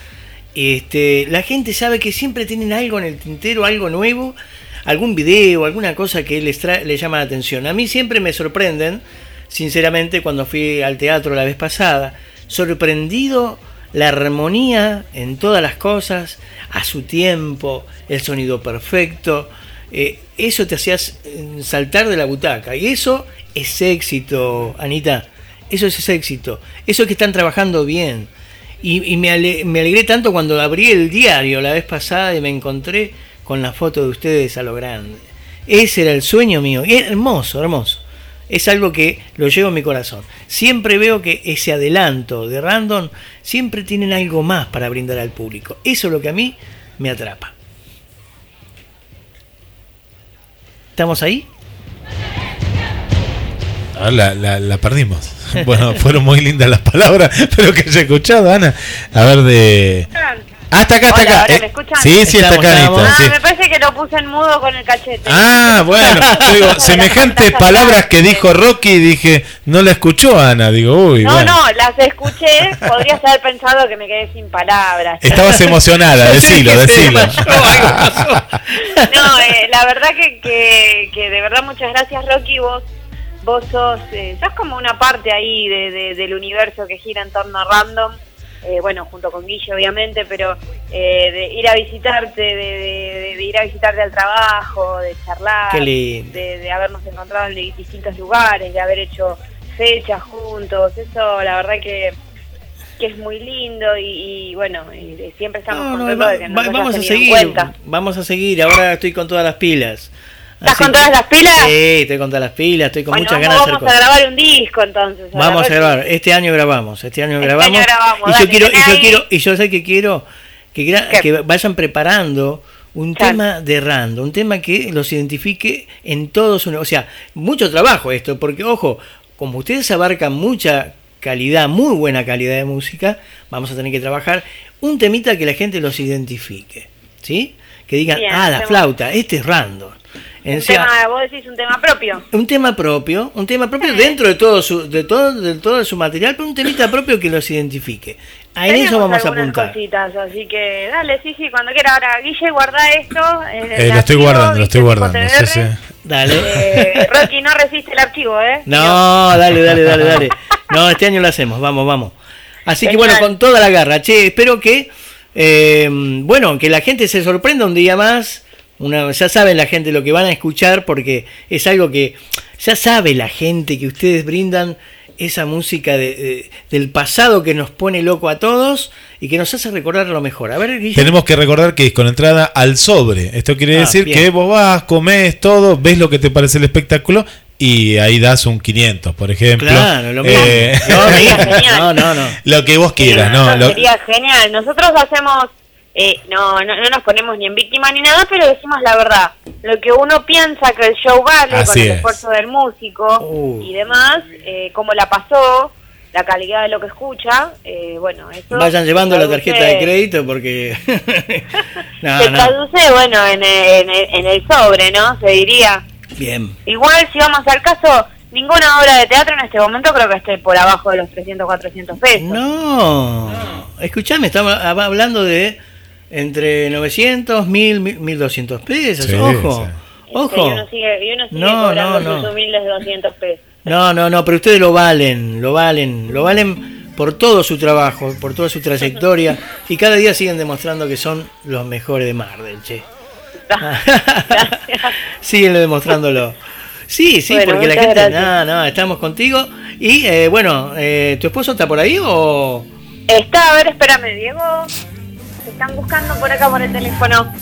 Speaker 4: este, la gente sabe que siempre tienen algo en el tintero, algo nuevo, algún video, alguna cosa que les, les llama la atención. A mí siempre me sorprenden, sinceramente, cuando fui al teatro la vez pasada, sorprendido la armonía en todas las cosas, a su tiempo, el sonido perfecto. eh, eso te hacías eh, saltar de la butaca. Y eso es éxito, Anita. Eso es éxito. Eso es que están trabajando bien. Y, y me, ale- me alegré tanto cuando abrí el diario la vez pasada y me encontré con la foto de ustedes a lo grande. Ese era el sueño mío. Y hermoso, hermoso. Es algo que lo llevo en mi corazón. Siempre veo que ese adelanto de Random siempre tienen algo más para brindar al público. Eso es lo que a mí me atrapa. ¿Estamos ahí?
Speaker 3: Ah, la, la, la perdimos. Bueno, fueron muy lindas las palabras, pero que haya escuchado, Ana. A ver, de. Ah, está acá, está
Speaker 13: Hola,
Speaker 3: acá.
Speaker 13: ahora,
Speaker 3: Eh,
Speaker 13: ¿me escuchan?
Speaker 3: sí, sí, está
Speaker 4: Estamos,
Speaker 3: acá,
Speaker 4: estamos.
Speaker 3: Anita,
Speaker 13: Ah,
Speaker 3: sí.
Speaker 13: me parece que lo puse en mudo con el cachete.
Speaker 3: Ah, bueno, yo digo, semejantes palabras que dijo Rocky, dije, no la escuchó Ana, digo, uy,
Speaker 13: No,
Speaker 3: bueno.
Speaker 13: no, las escuché. Podrías haber pensado que me quedé sin palabras.
Speaker 3: Estabas emocionada, decilo, decilo.
Speaker 13: No, eh, la verdad que, que, que de verdad muchas gracias Rocky, vos vos sos, eh, sos como una parte ahí de, de- del universo que gira en torno a Random, eh, bueno, junto con Guille obviamente, pero eh, de ir a visitarte, de, de- de ir a visitarte al trabajo, de charlar, de, de habernos encontrado en distintos lugares, de haber hecho fechas juntos, eso la verdad que que es muy lindo y, y, bueno, y siempre estamos
Speaker 4: No, no,
Speaker 13: contentos de que nos
Speaker 4: va-
Speaker 13: hayas
Speaker 4: vamos a
Speaker 13: en
Speaker 4: seguir.
Speaker 13: cuenta.
Speaker 4: Vamos a seguir. Ahora estoy con todas las pilas.
Speaker 13: ¿Estás con todas las pilas?
Speaker 4: Sí, estoy con todas las pilas. Estoy con
Speaker 13: Bueno,
Speaker 4: muchas ganas de hacer
Speaker 13: vamos a grabar un disco entonces.
Speaker 4: Vamos a grabar. Este año grabamos. Este año
Speaker 13: Este
Speaker 4: grabamos.
Speaker 13: año grabamos,
Speaker 4: y yo
Speaker 13: dale,
Speaker 4: quiero, y yo
Speaker 13: ahí.
Speaker 4: quiero, y yo sé que quiero que, que vayan preparando un
Speaker 13: Claro.
Speaker 4: tema de rando, un tema que los identifique en todos su, o sea, mucho trabajo esto, porque ojo, como ustedes abarcan mucha calidad, muy buena calidad de música, vamos a tener que trabajar un temita que la gente los identifique, ¿sí? Que digan,
Speaker 13: Bien,
Speaker 4: ah, la flauta, este es random.
Speaker 13: Un
Speaker 4: sea,
Speaker 13: tema, vos decís un tema propio.
Speaker 4: un tema propio, un tema propio dentro de todo su, de todo, de todo su material, pero un temita propio que los identifique. A en eso vamos a apuntar.
Speaker 13: cositas, así que dale, sí, sí, cuando quiera. Ahora, Guille, guarda esto. en
Speaker 3: Eh, lo estoy guardando, lo estoy guardando. Sí, sí.
Speaker 4: Dale.
Speaker 13: Eh, Rocky, no resiste el archivo, ¿eh?
Speaker 4: No, dale, dale, dale, dale. No, este año lo hacemos, vamos, vamos. Así que
Speaker 13: Genial.
Speaker 4: bueno, con toda la garra. Che, espero que, eh, bueno, que la gente se sorprenda un día más. Una, ya saben la gente lo que van a escuchar porque es algo que ya sabe la gente que ustedes brindan esa música de- de- del pasado que nos pone loco a todos y que nos hace recordar lo mejor. A ver, Guille.
Speaker 3: Tenemos que recordar que es con entrada al sobre. Esto quiere
Speaker 4: Ah,
Speaker 3: decir
Speaker 4: bien.
Speaker 3: que vos vas, comés todo, ves lo que te parece el espectáculo y ahí das un 500, por ejemplo.
Speaker 4: Claro, lo mismo.
Speaker 3: Eh,
Speaker 4: No,
Speaker 13: Genial.
Speaker 4: no, no, no.
Speaker 3: lo que vos quieras, ¿no?
Speaker 13: Eso
Speaker 3: Lo-
Speaker 13: sería genial. Nosotros hacemos, eh, no, no, no nos ponemos ni en víctima ni nada, pero decimos la verdad. Lo que uno piensa que el show vale
Speaker 3: Así
Speaker 13: con el
Speaker 3: es.
Speaker 13: esfuerzo del músico
Speaker 4: Uh.
Speaker 13: y demás, eh, cómo la pasó, la calidad de lo que escucha, eh, bueno, eso
Speaker 4: Vayan llevando la tarjeta de crédito porque... no,
Speaker 13: se
Speaker 4: no.
Speaker 13: traduce, bueno, en el, en, el, en el sobre, ¿no? Se diría.
Speaker 4: Bien.
Speaker 13: Igual, si vamos al caso, ninguna obra de teatro en este momento creo que esté por abajo de los 300, 400 pesos.
Speaker 4: No. Escuchame, estamos hab- hablando de entre 900, 1000, 1200 pesos.
Speaker 3: Sí,
Speaker 4: Ojo.
Speaker 3: sí.
Speaker 4: Ojo.
Speaker 13: Y uno sigue, y uno sigue
Speaker 4: No,
Speaker 13: cobrando
Speaker 4: no, no.
Speaker 13: sus humildes 200 pesos.
Speaker 4: No, no, no, pero ustedes lo valen, lo valen, lo valen por todo su trabajo, por toda su trayectoria y cada día siguen demostrando que son los mejores de Marvel, che. siguen demostrándolo. Sí, sí,
Speaker 13: Bueno,
Speaker 4: porque la gente,
Speaker 13: gracias.
Speaker 4: no, no, estamos contigo. Y eh, bueno, eh, ¿tu esposo está por ahí o...?
Speaker 13: Está, a ver, espérame, Diego. Están buscando por acá por el teléfono.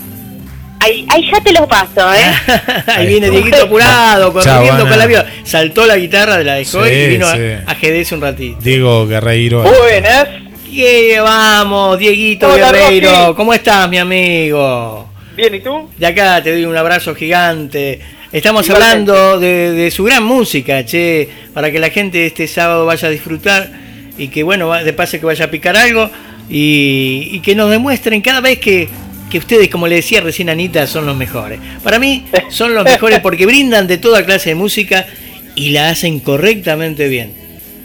Speaker 13: Ahí, ahí ya te los paso, ¿eh?
Speaker 4: Ahí viene Dieguito apurado, corriendo con la vida. Saltó la guitarra de la dejó
Speaker 3: Sí,
Speaker 4: y vino a-
Speaker 3: sí.
Speaker 4: a GDS un ratito.
Speaker 3: Diego Guerreiro.
Speaker 14: Buenas.
Speaker 4: Yeah, vamos, Dieguito
Speaker 14: Hola,
Speaker 4: Guerreiro.
Speaker 14: Rocky.
Speaker 4: ¿Cómo estás, mi amigo?
Speaker 14: Bien, ¿y tú?
Speaker 4: De acá te doy un abrazo gigante. Estamos
Speaker 14: Igualmente.
Speaker 4: hablando de, de su gran música, che, para que la gente este sábado vaya a disfrutar y que, bueno, va- de pase que vaya a picar algo y, y que nos demuestren cada vez que, que ustedes, como le decía recién Anita, son los mejores. Para mí son los mejores porque brindan de toda clase de música y la hacen correctamente bien.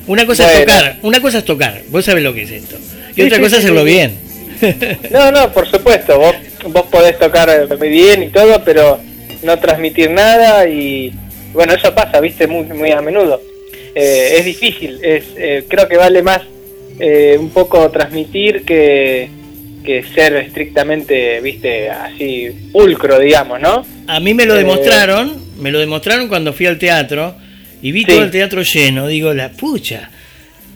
Speaker 4: Una cosa es tocar, una cosa es tocar, vos sabés lo que es esto. Y
Speaker 14: Sí,
Speaker 4: otra
Speaker 14: sí,
Speaker 4: cosa es
Speaker 14: sí,
Speaker 4: hacerlo bien.
Speaker 14: No, no, por supuesto, vos, vos podés tocar muy bien y todo, pero no transmitir nada y bueno, eso pasa, viste, muy, muy a menudo. Eh, es difícil, es, eh, creo que vale más eh, un poco transmitir que, que ser estrictamente, viste, así pulcro, digamos, ¿no?
Speaker 4: A mí me lo
Speaker 14: Eh,
Speaker 4: demostraron, me lo demostraron cuando fui al teatro y vi
Speaker 14: Sí.
Speaker 4: todo el teatro lleno. Digo, la pucha,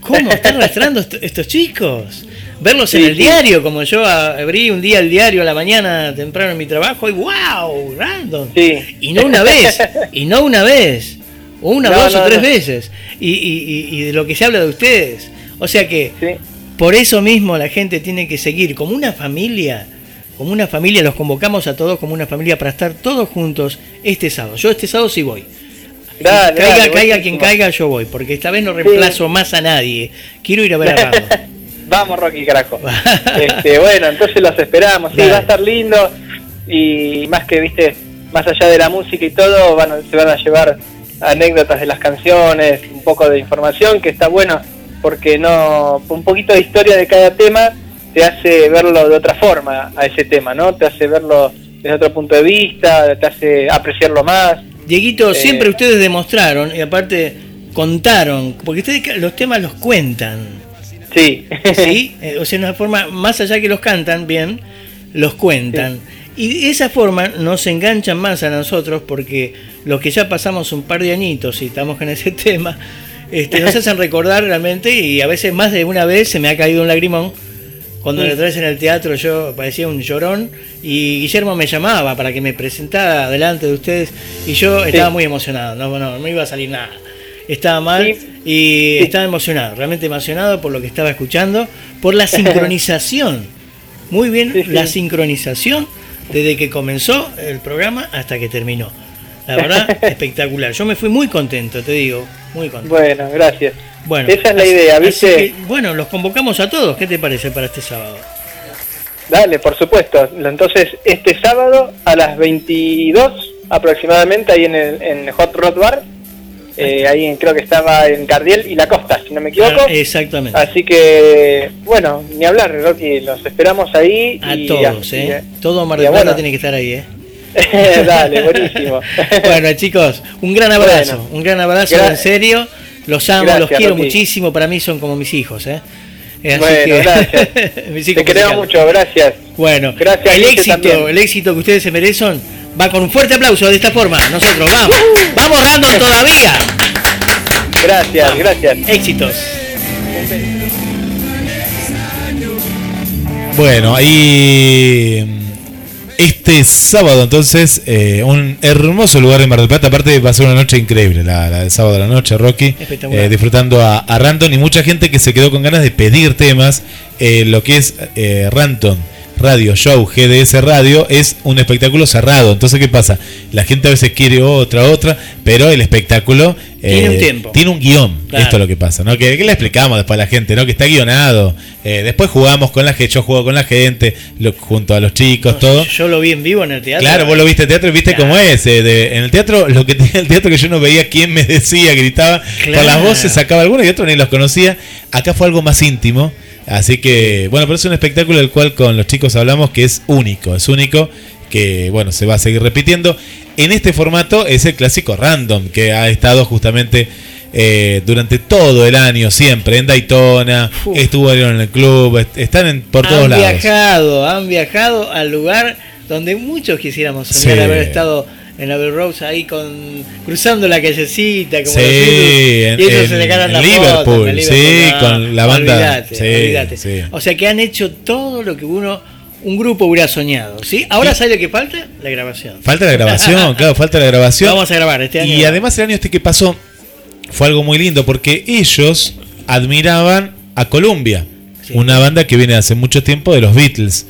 Speaker 4: ¿cómo están arrastrando est- estos chicos? verlos
Speaker 14: Sí,
Speaker 4: en el
Speaker 14: sí.
Speaker 4: diario, como yo abrí un día el diario a la mañana temprano en mi trabajo y wow, random. Y no una vez, y no una vez, o una,
Speaker 14: No,
Speaker 4: dos o tres
Speaker 14: no.
Speaker 4: veces. Y, y- y- y de lo que se habla de ustedes. O sea que por eso mismo la gente tiene que seguir como una familia. Como una familia, los convocamos a todos como una familia para estar todos juntos este sábado. Yo este sábado sí voy.
Speaker 14: Dale,
Speaker 4: caiga,
Speaker 14: dale,
Speaker 4: caiga quien caiga, yo voy, porque esta vez no reemplazo más a nadie. Quiero ir a ver a Random.
Speaker 14: Vamos, Rocky, carajo. este, bueno, entonces los esperamos. Sí,
Speaker 4: Dale.
Speaker 14: va a estar lindo. Y más que, viste, más allá de la música y todo, van a- se van a llevar anécdotas de las canciones, un poco de información, que está bueno, porque no un poquito de historia de cada tema te hace verlo de otra forma a ese tema, ¿no? Te hace verlo desde otro punto de vista, te hace apreciarlo más.
Speaker 4: Dieguito,
Speaker 14: Eh,
Speaker 4: siempre ustedes demostraron y aparte contaron, porque ustedes los temas los cuentan.
Speaker 14: Sí.
Speaker 4: ¿Sí? Eh, o sea, de una forma, más allá que los cantan bien, los cuentan. Y de esa forma nos enganchan más a nosotros porque los que ya pasamos un par de añitos y estamos en ese tema, este, nos hacen recordar realmente y a veces más de una vez se me ha caído un lagrimón cuando otra vez en el teatro yo parecía un llorón y Guillermo me llamaba para que me presentara delante de ustedes y yo estaba muy emocionado, no, no, no iba a salir nada. Estaba mal y estaba emocionado, realmente emocionado por lo que estaba escuchando, por la sincronización. Muy bien, la sincronización desde que comenzó el programa hasta que terminó. La verdad, espectacular. Yo me fui muy contento, te digo, muy contento.
Speaker 14: Bueno, gracias.
Speaker 4: Bueno,
Speaker 14: Esa es la
Speaker 4: así-
Speaker 14: idea, ¿viste?
Speaker 4: que, bueno, los convocamos a todos. ¿Qué te parece para este sábado?
Speaker 14: Dale, por supuesto. Entonces, este sábado a las 22 aproximadamente, ahí en el en Hot Rod Bar, eh, ahí en- creo que estaba en Cardiel y La Costa, si no me equivoco.
Speaker 4: Ah, exactamente.
Speaker 14: Así que, bueno, ni hablar, Rocky, los esperamos ahí.
Speaker 4: A
Speaker 14: y
Speaker 4: todos, ¿eh?
Speaker 14: eh.
Speaker 4: Todo Mar del Plata
Speaker 14: bueno.
Speaker 4: tiene que estar ahí, ¿eh?
Speaker 14: Dale, buenísimo.
Speaker 4: bueno, chicos, un gran abrazo,
Speaker 14: Bueno.
Speaker 4: un gran abrazo, en serio. Los amo,
Speaker 14: Gracias,
Speaker 4: los quiero muchísimo. Para mí son como mis hijos, ¿eh? Eh, así
Speaker 14: Bueno,
Speaker 4: que-
Speaker 14: gracias. Te queremos mucho, gracias.
Speaker 4: Bueno,
Speaker 14: Gracias,
Speaker 4: el éxito,
Speaker 14: también.
Speaker 4: el éxito que ustedes se merecen va con un fuerte aplauso de esta forma. Nosotros vamos, vamos Random todavía.
Speaker 14: Gracias, gracias.
Speaker 4: Éxitos.
Speaker 3: Bueno, ahí este sábado entonces eh, un hermoso lugar en Mar del Plata, aparte va a ser una noche increíble, la, la del sábado de la noche, Rocky, eh, disfrutando a, a Ranton y mucha gente que se quedó con ganas de pedir temas, eh, lo que es eh, Ranton. Radio Show GDS Radio es un espectáculo cerrado. Entonces, ¿qué pasa? La gente a veces quiere otra, otra, pero el espectáculo eh,
Speaker 4: Tiene un tiempo.
Speaker 3: Tiene un guion.
Speaker 4: Claro.
Speaker 3: Esto es lo que pasa, ¿no? Que, que le explicamos después a la gente, ¿no? Que está guionado. Eh, después jugamos con la gente, yo juego con la gente, lo- junto a los chicos, todo.
Speaker 4: Yo lo vi en vivo en el teatro.
Speaker 3: Claro, vos lo viste en teatro y viste cómo es. eh, de- en el teatro, lo que tenía el teatro que yo no veía quién me decía, gritaba. Por
Speaker 4: Claro.
Speaker 3: las voces sacaba algunos y otros ni los conocía. Acá fue algo más íntimo. Así que, bueno, pero es un espectáculo del cual con los chicos hablamos que es único. Es único, que, bueno, se va a seguir repitiendo. En este formato es el clásico random, que ha estado justamente eh, durante todo el año, siempre, en Daytona, estuvieron en el club, est- están en, por todos
Speaker 4: han
Speaker 3: lados.
Speaker 4: viajado, han viajado al lugar donde muchos quisiéramos soñar
Speaker 3: Sí.
Speaker 4: haber estado en Abbey Rose ahí con cruzando la callecita como
Speaker 3: Sí,
Speaker 4: los Beatles, y ellos se
Speaker 3: en-
Speaker 4: sacaron
Speaker 3: en
Speaker 4: la
Speaker 3: Liverpool,
Speaker 4: foto, en
Speaker 3: sí,
Speaker 4: no,
Speaker 3: con la banda,
Speaker 4: olvídate,
Speaker 3: sí,
Speaker 4: olvídate.
Speaker 3: sí.
Speaker 4: O sea que han hecho todo lo que uno un grupo hubiera soñado, ¿sí? Ahora sabe lo que falta, la grabación.
Speaker 3: Falta la grabación, claro, falta la grabación.
Speaker 4: Vamos a grabar este año.
Speaker 3: Y además el año este que pasó fue algo muy lindo porque ellos admiraban a Columbia, una banda que viene hace mucho tiempo de los Beatles.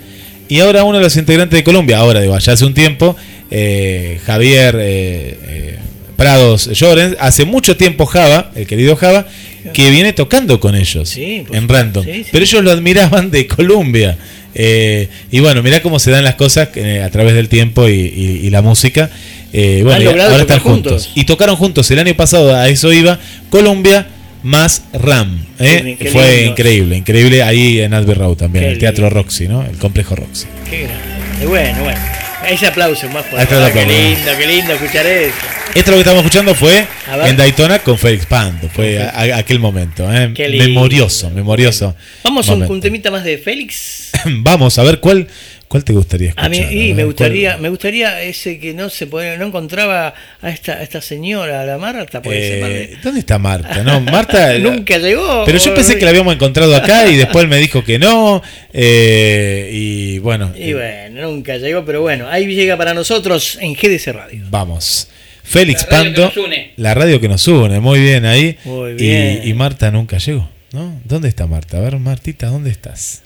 Speaker 3: Y ahora uno de los integrantes de Columbia, ahora digo, ya hace un tiempo, eh, Javier eh, eh, Prados Llorens, hace mucho tiempo Java, el querido Java, que viene tocando con ellos en Random. Pero ellos lo admiraban de Columbia. Eh, y bueno, mirá cómo se dan las cosas eh, a través del tiempo y, y- y la música. Eh, bueno,
Speaker 4: Han
Speaker 3: y
Speaker 4: logrado
Speaker 3: ahora
Speaker 4: tocar
Speaker 3: están juntos.
Speaker 4: juntos.
Speaker 3: Y tocaron juntos el año pasado, a eso iba, Colombia más Ram. ¿eh?
Speaker 4: Qué
Speaker 3: Fue
Speaker 4: lindo.
Speaker 3: increíble, increíble ahí en Abbey Road también,
Speaker 4: Qué
Speaker 3: el Teatro Roxy, ¿no? El complejo Roxy.
Speaker 4: Qué grande. Bueno, bueno. Ese aplauso más fuerte.
Speaker 3: el
Speaker 4: Qué lindo, qué lindo escuchar eso.
Speaker 3: Esto lo que estamos escuchando fue en Daytona con Félix Pando. Fue a- a- aquel momento. ¿eh?
Speaker 4: Qué lindo.
Speaker 3: Memorioso, memorioso.
Speaker 4: Vamos a un,
Speaker 3: momento.
Speaker 4: un temita más de Félix.
Speaker 3: Vamos a ver cuál, ¿Cuál te gustaría escuchar?
Speaker 4: A mí y me
Speaker 3: ¿cuál?
Speaker 4: gustaría, me gustaría ese que no se podía, no encontraba a esta, a esta señora, a la Marta, ser,
Speaker 3: Eh. ¿Dónde está Marta? No, Marta.
Speaker 4: Nunca llegó.
Speaker 3: Pero yo pensé que la habíamos encontrado acá y después él me dijo que no. eh, y bueno,
Speaker 4: Y bueno, nunca llegó, pero bueno, ahí llega para nosotros en GDC Radio.
Speaker 3: vamos. Félix
Speaker 4: La une.
Speaker 3: la radio que nos une, muy bien ahí.
Speaker 4: Muy
Speaker 3: Y-
Speaker 4: bien.
Speaker 3: Y, Marta nunca llegó, ¿no? ¿Dónde está Marta? A ver, Martita, ¿dónde estás?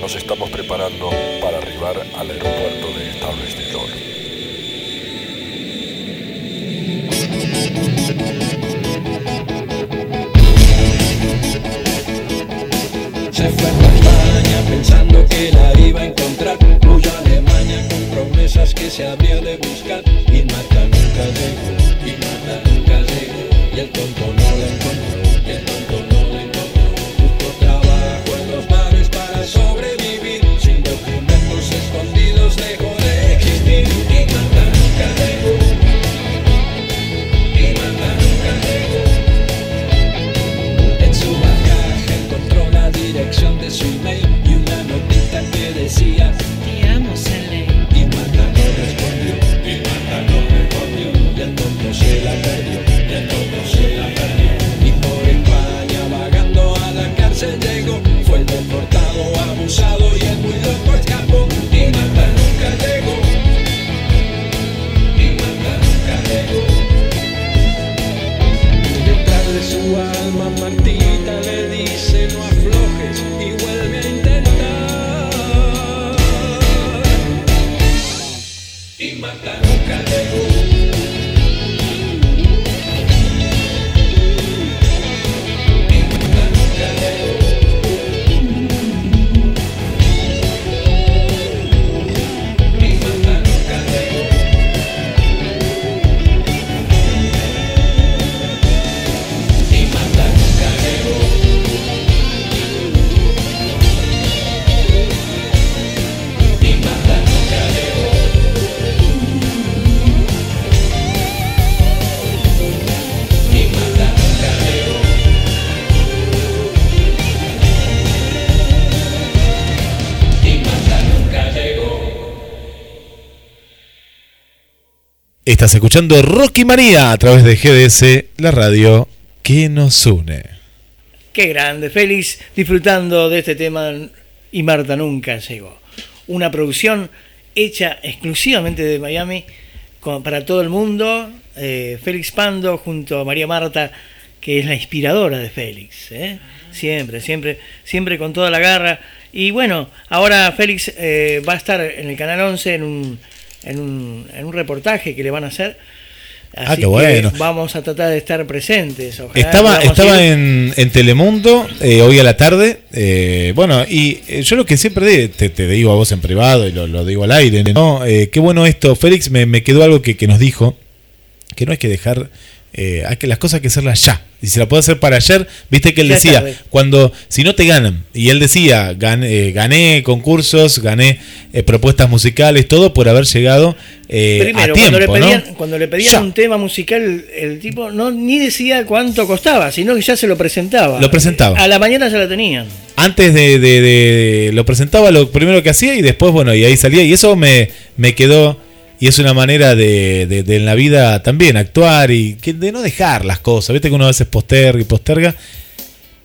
Speaker 15: Nos estamos preparando para arribar al aeropuerto de Estables de.
Speaker 7: Se fue a España pensando que la iba a encontrar. Huyó a Alemania con promesas que se había de buscar. Y Marta nunca llegó, y Marta nunca llegó. Y el tonto no la encontró, y bares
Speaker 3: Escuchando Rocky María a través de GDS, la radio que nos une.
Speaker 4: Qué grande, Félix, disfrutando de este tema y Marta nunca llegó. Una producción hecha exclusivamente de Miami para todo el mundo. eh, Félix Pando junto a María Marta, que es la inspiradora de Félix. ¿eh? Siempre, siempre, siempre con toda la garra. Y bueno, ahora Félix eh, va a estar en el Canal 11 en un, en un, en un reportaje que le van a hacer.
Speaker 3: Ah,
Speaker 4: Así
Speaker 3: qué bueno.
Speaker 4: que vamos a tratar de estar presentes. ojalá
Speaker 3: Estaba, estaba en, en Telemundo eh, hoy a la tarde. eh, bueno, y eh, yo lo que siempre te, te digo a vos en privado y lo, lo digo al aire, ¿no? Eh, qué bueno esto, Félix, me, me quedó algo que, que nos dijo, que no hay que dejar, eh, hay que las cosas hay que hacerlas ya. Y si la puedo hacer para ayer, viste que él
Speaker 4: Ya
Speaker 3: decía,
Speaker 4: tarde.
Speaker 3: cuando, si no te ganan, y él decía, gané, gané concursos, gané eh, propuestas musicales, todo por haber llegado eh,
Speaker 4: Primero,
Speaker 3: a tiempo,
Speaker 4: cuando, le pedían,
Speaker 3: ¿no?
Speaker 4: cuando le pedían un tema musical, el, tipo no ni decía cuánto costaba, sino que ya se lo presentaba.
Speaker 3: Lo presentaba.
Speaker 4: A la mañana ya la tenían.
Speaker 3: antes de, de- de- lo presentaba lo primero que hacía y después bueno y ahí salía y eso me, me quedó y es una manera de, de- de en la vida también actuar y que de no dejar las cosas. Viste que uno a veces posterga y posterga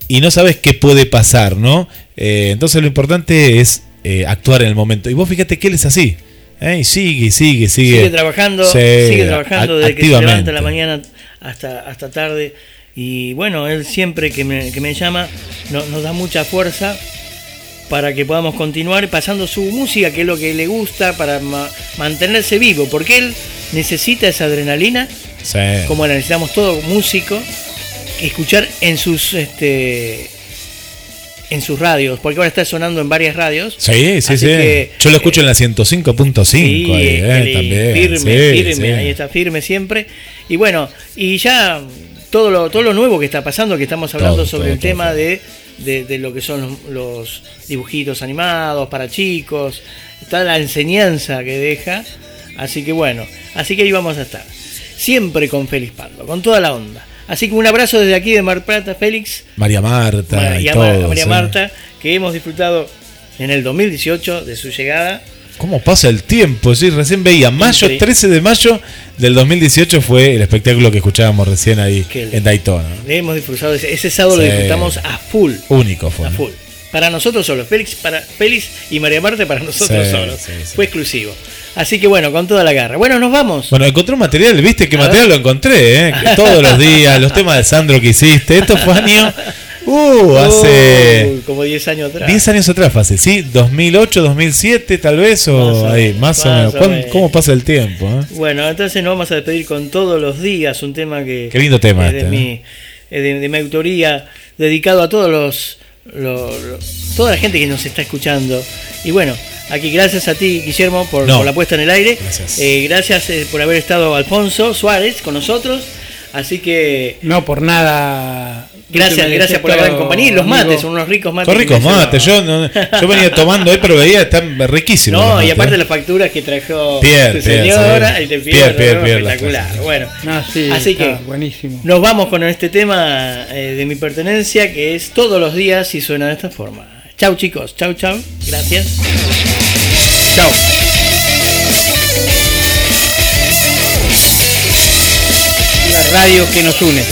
Speaker 3: y no sabes qué puede pasar no Eh, entonces lo importante es eh, actuar en el momento. Y vos fíjate que él es así ¿eh? y sigue sigue sigue.
Speaker 4: Sigue trabajando, sigue trabajando desde que se levanta la mañana hasta, hasta tarde. Y bueno, él siempre que me, que me llama no- nos da mucha fuerza para que podamos continuar pasando su música, que es lo que le gusta, para ma- mantenerse vivo, porque él necesita esa adrenalina,
Speaker 3: Sí.
Speaker 4: como la necesitamos todo músico, escuchar en sus este en sus radios, porque ahora está sonando en varias radios.
Speaker 3: Sí, sí, sí.
Speaker 4: que,
Speaker 3: Yo lo escucho en la 105.5
Speaker 4: Sí,
Speaker 3: ahí, eh, también.
Speaker 4: firme,
Speaker 3: Sí,
Speaker 4: firme,
Speaker 3: sí.
Speaker 4: ahí está firme siempre. Y bueno, y ya todo lo, todo lo nuevo que está pasando, que estamos hablando
Speaker 3: Todo,
Speaker 4: sobre
Speaker 3: todo,
Speaker 4: el tema de, de, de lo que son los, los dibujitos animados para chicos, toda la enseñanza que deja. Así que bueno, así que ahí vamos a estar. siempre con Félix Pando, con toda la onda. Así que un abrazo desde aquí de Mar Plata, Félix,
Speaker 3: María Marta y
Speaker 4: María, Mar-
Speaker 3: todos,
Speaker 4: María
Speaker 3: ¿eh?
Speaker 4: Marta, que hemos disfrutado en el 2018 de su llegada.
Speaker 3: ¿Cómo pasa el tiempo? Sí, recién veía, mayo,
Speaker 4: Increíble.
Speaker 3: 13 de mayo del 2018 fue el espectáculo que escuchábamos recién ahí
Speaker 4: Qué
Speaker 3: en Daytona.
Speaker 4: Hemos disfrutado ese, ese sábado lo disfrutamos a full.
Speaker 3: Único fue.
Speaker 4: A
Speaker 3: ¿no?
Speaker 4: full. Para nosotros solos, Félix, para Félix y María Marta para nosotros
Speaker 3: Sí,
Speaker 4: solos.
Speaker 3: sí.
Speaker 4: Fue exclusivo. Así que bueno, con toda la garra. Bueno, nos vamos.
Speaker 3: Bueno, encontré un material, ¿viste qué
Speaker 4: A
Speaker 3: material
Speaker 4: ver.
Speaker 3: lo encontré? ¿eh? Que Todos los días, los temas de Sandro que hiciste. Esto fue año. Uh, hace.
Speaker 4: Como 10 años atrás.
Speaker 3: 10 años atrás, fácil, ¿sí? 2008, 2007, tal vez, o
Speaker 4: Más
Speaker 3: ahí, más o
Speaker 4: más
Speaker 3: menos.
Speaker 4: o
Speaker 3: ¿Cuán-
Speaker 4: menos.
Speaker 3: ¿Cómo pasa el tiempo? eh?
Speaker 4: Bueno, entonces nos vamos a despedir con todos los días, un tema que
Speaker 3: Qué lindo tema
Speaker 4: es de,
Speaker 3: este,
Speaker 4: mi, es de, de mi autoría, dedicado a todos los, los- los- toda la gente que nos está escuchando. Y bueno, aquí gracias a ti, Guillermo, por,
Speaker 3: No.
Speaker 4: por la puesta en el aire.
Speaker 3: Gracias.
Speaker 4: Eh, gracias eh, por haber estado Alfonso Suárez con nosotros. Así que
Speaker 5: No por nada.
Speaker 4: Gracias, gracias por la gran compañía. Y los
Speaker 5: amigo.
Speaker 4: mates, son unos ricos mates.
Speaker 3: Son ricos mates, yo, no- yo venía tomando ahí, pero veía, están riquísimos.
Speaker 4: No, y aparte
Speaker 3: ¿eh?
Speaker 4: las facturas que trajo
Speaker 3: Pierre, Pierre,
Speaker 4: señora,
Speaker 3: sí.
Speaker 4: y te
Speaker 3: Pierre,
Speaker 4: Pierre,
Speaker 3: Pierre. Pierre, las
Speaker 4: espectacular. Bueno,
Speaker 5: No, sí,
Speaker 4: así
Speaker 5: está
Speaker 4: que
Speaker 5: buenísimo.
Speaker 4: nos vamos con este tema eh, de mi pertenencia que es todos los días y suena de esta forma. Chau chicos, chau chau, gracias. Chau.
Speaker 5: La radio que nos une.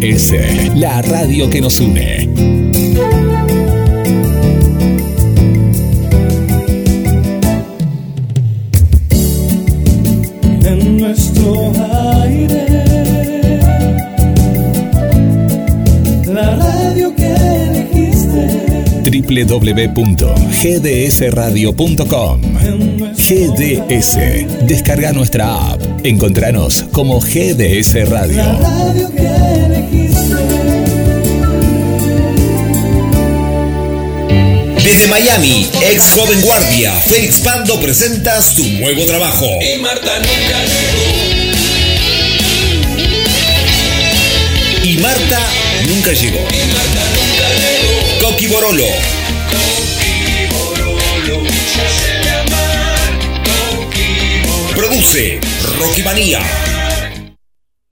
Speaker 11: GDS.
Speaker 9: La radio que
Speaker 11: nos une.
Speaker 9: en nuestro aire. La radio que
Speaker 11: www.gdsradio.com. GDS. Descarga nuestra app. Encontranos como GDS Radio.
Speaker 12: Desde Miami, ex joven guardia, Félix Pando presenta su nuevo trabajo.
Speaker 7: Y Marta nunca llegó.
Speaker 12: Y Marta nunca llegó.
Speaker 7: Y Marta nunca llegó.
Speaker 12: Coqui Borolo,
Speaker 7: Coqui Borolo, se hace llamar Coqui Borolo.
Speaker 12: produce Rocky Manía.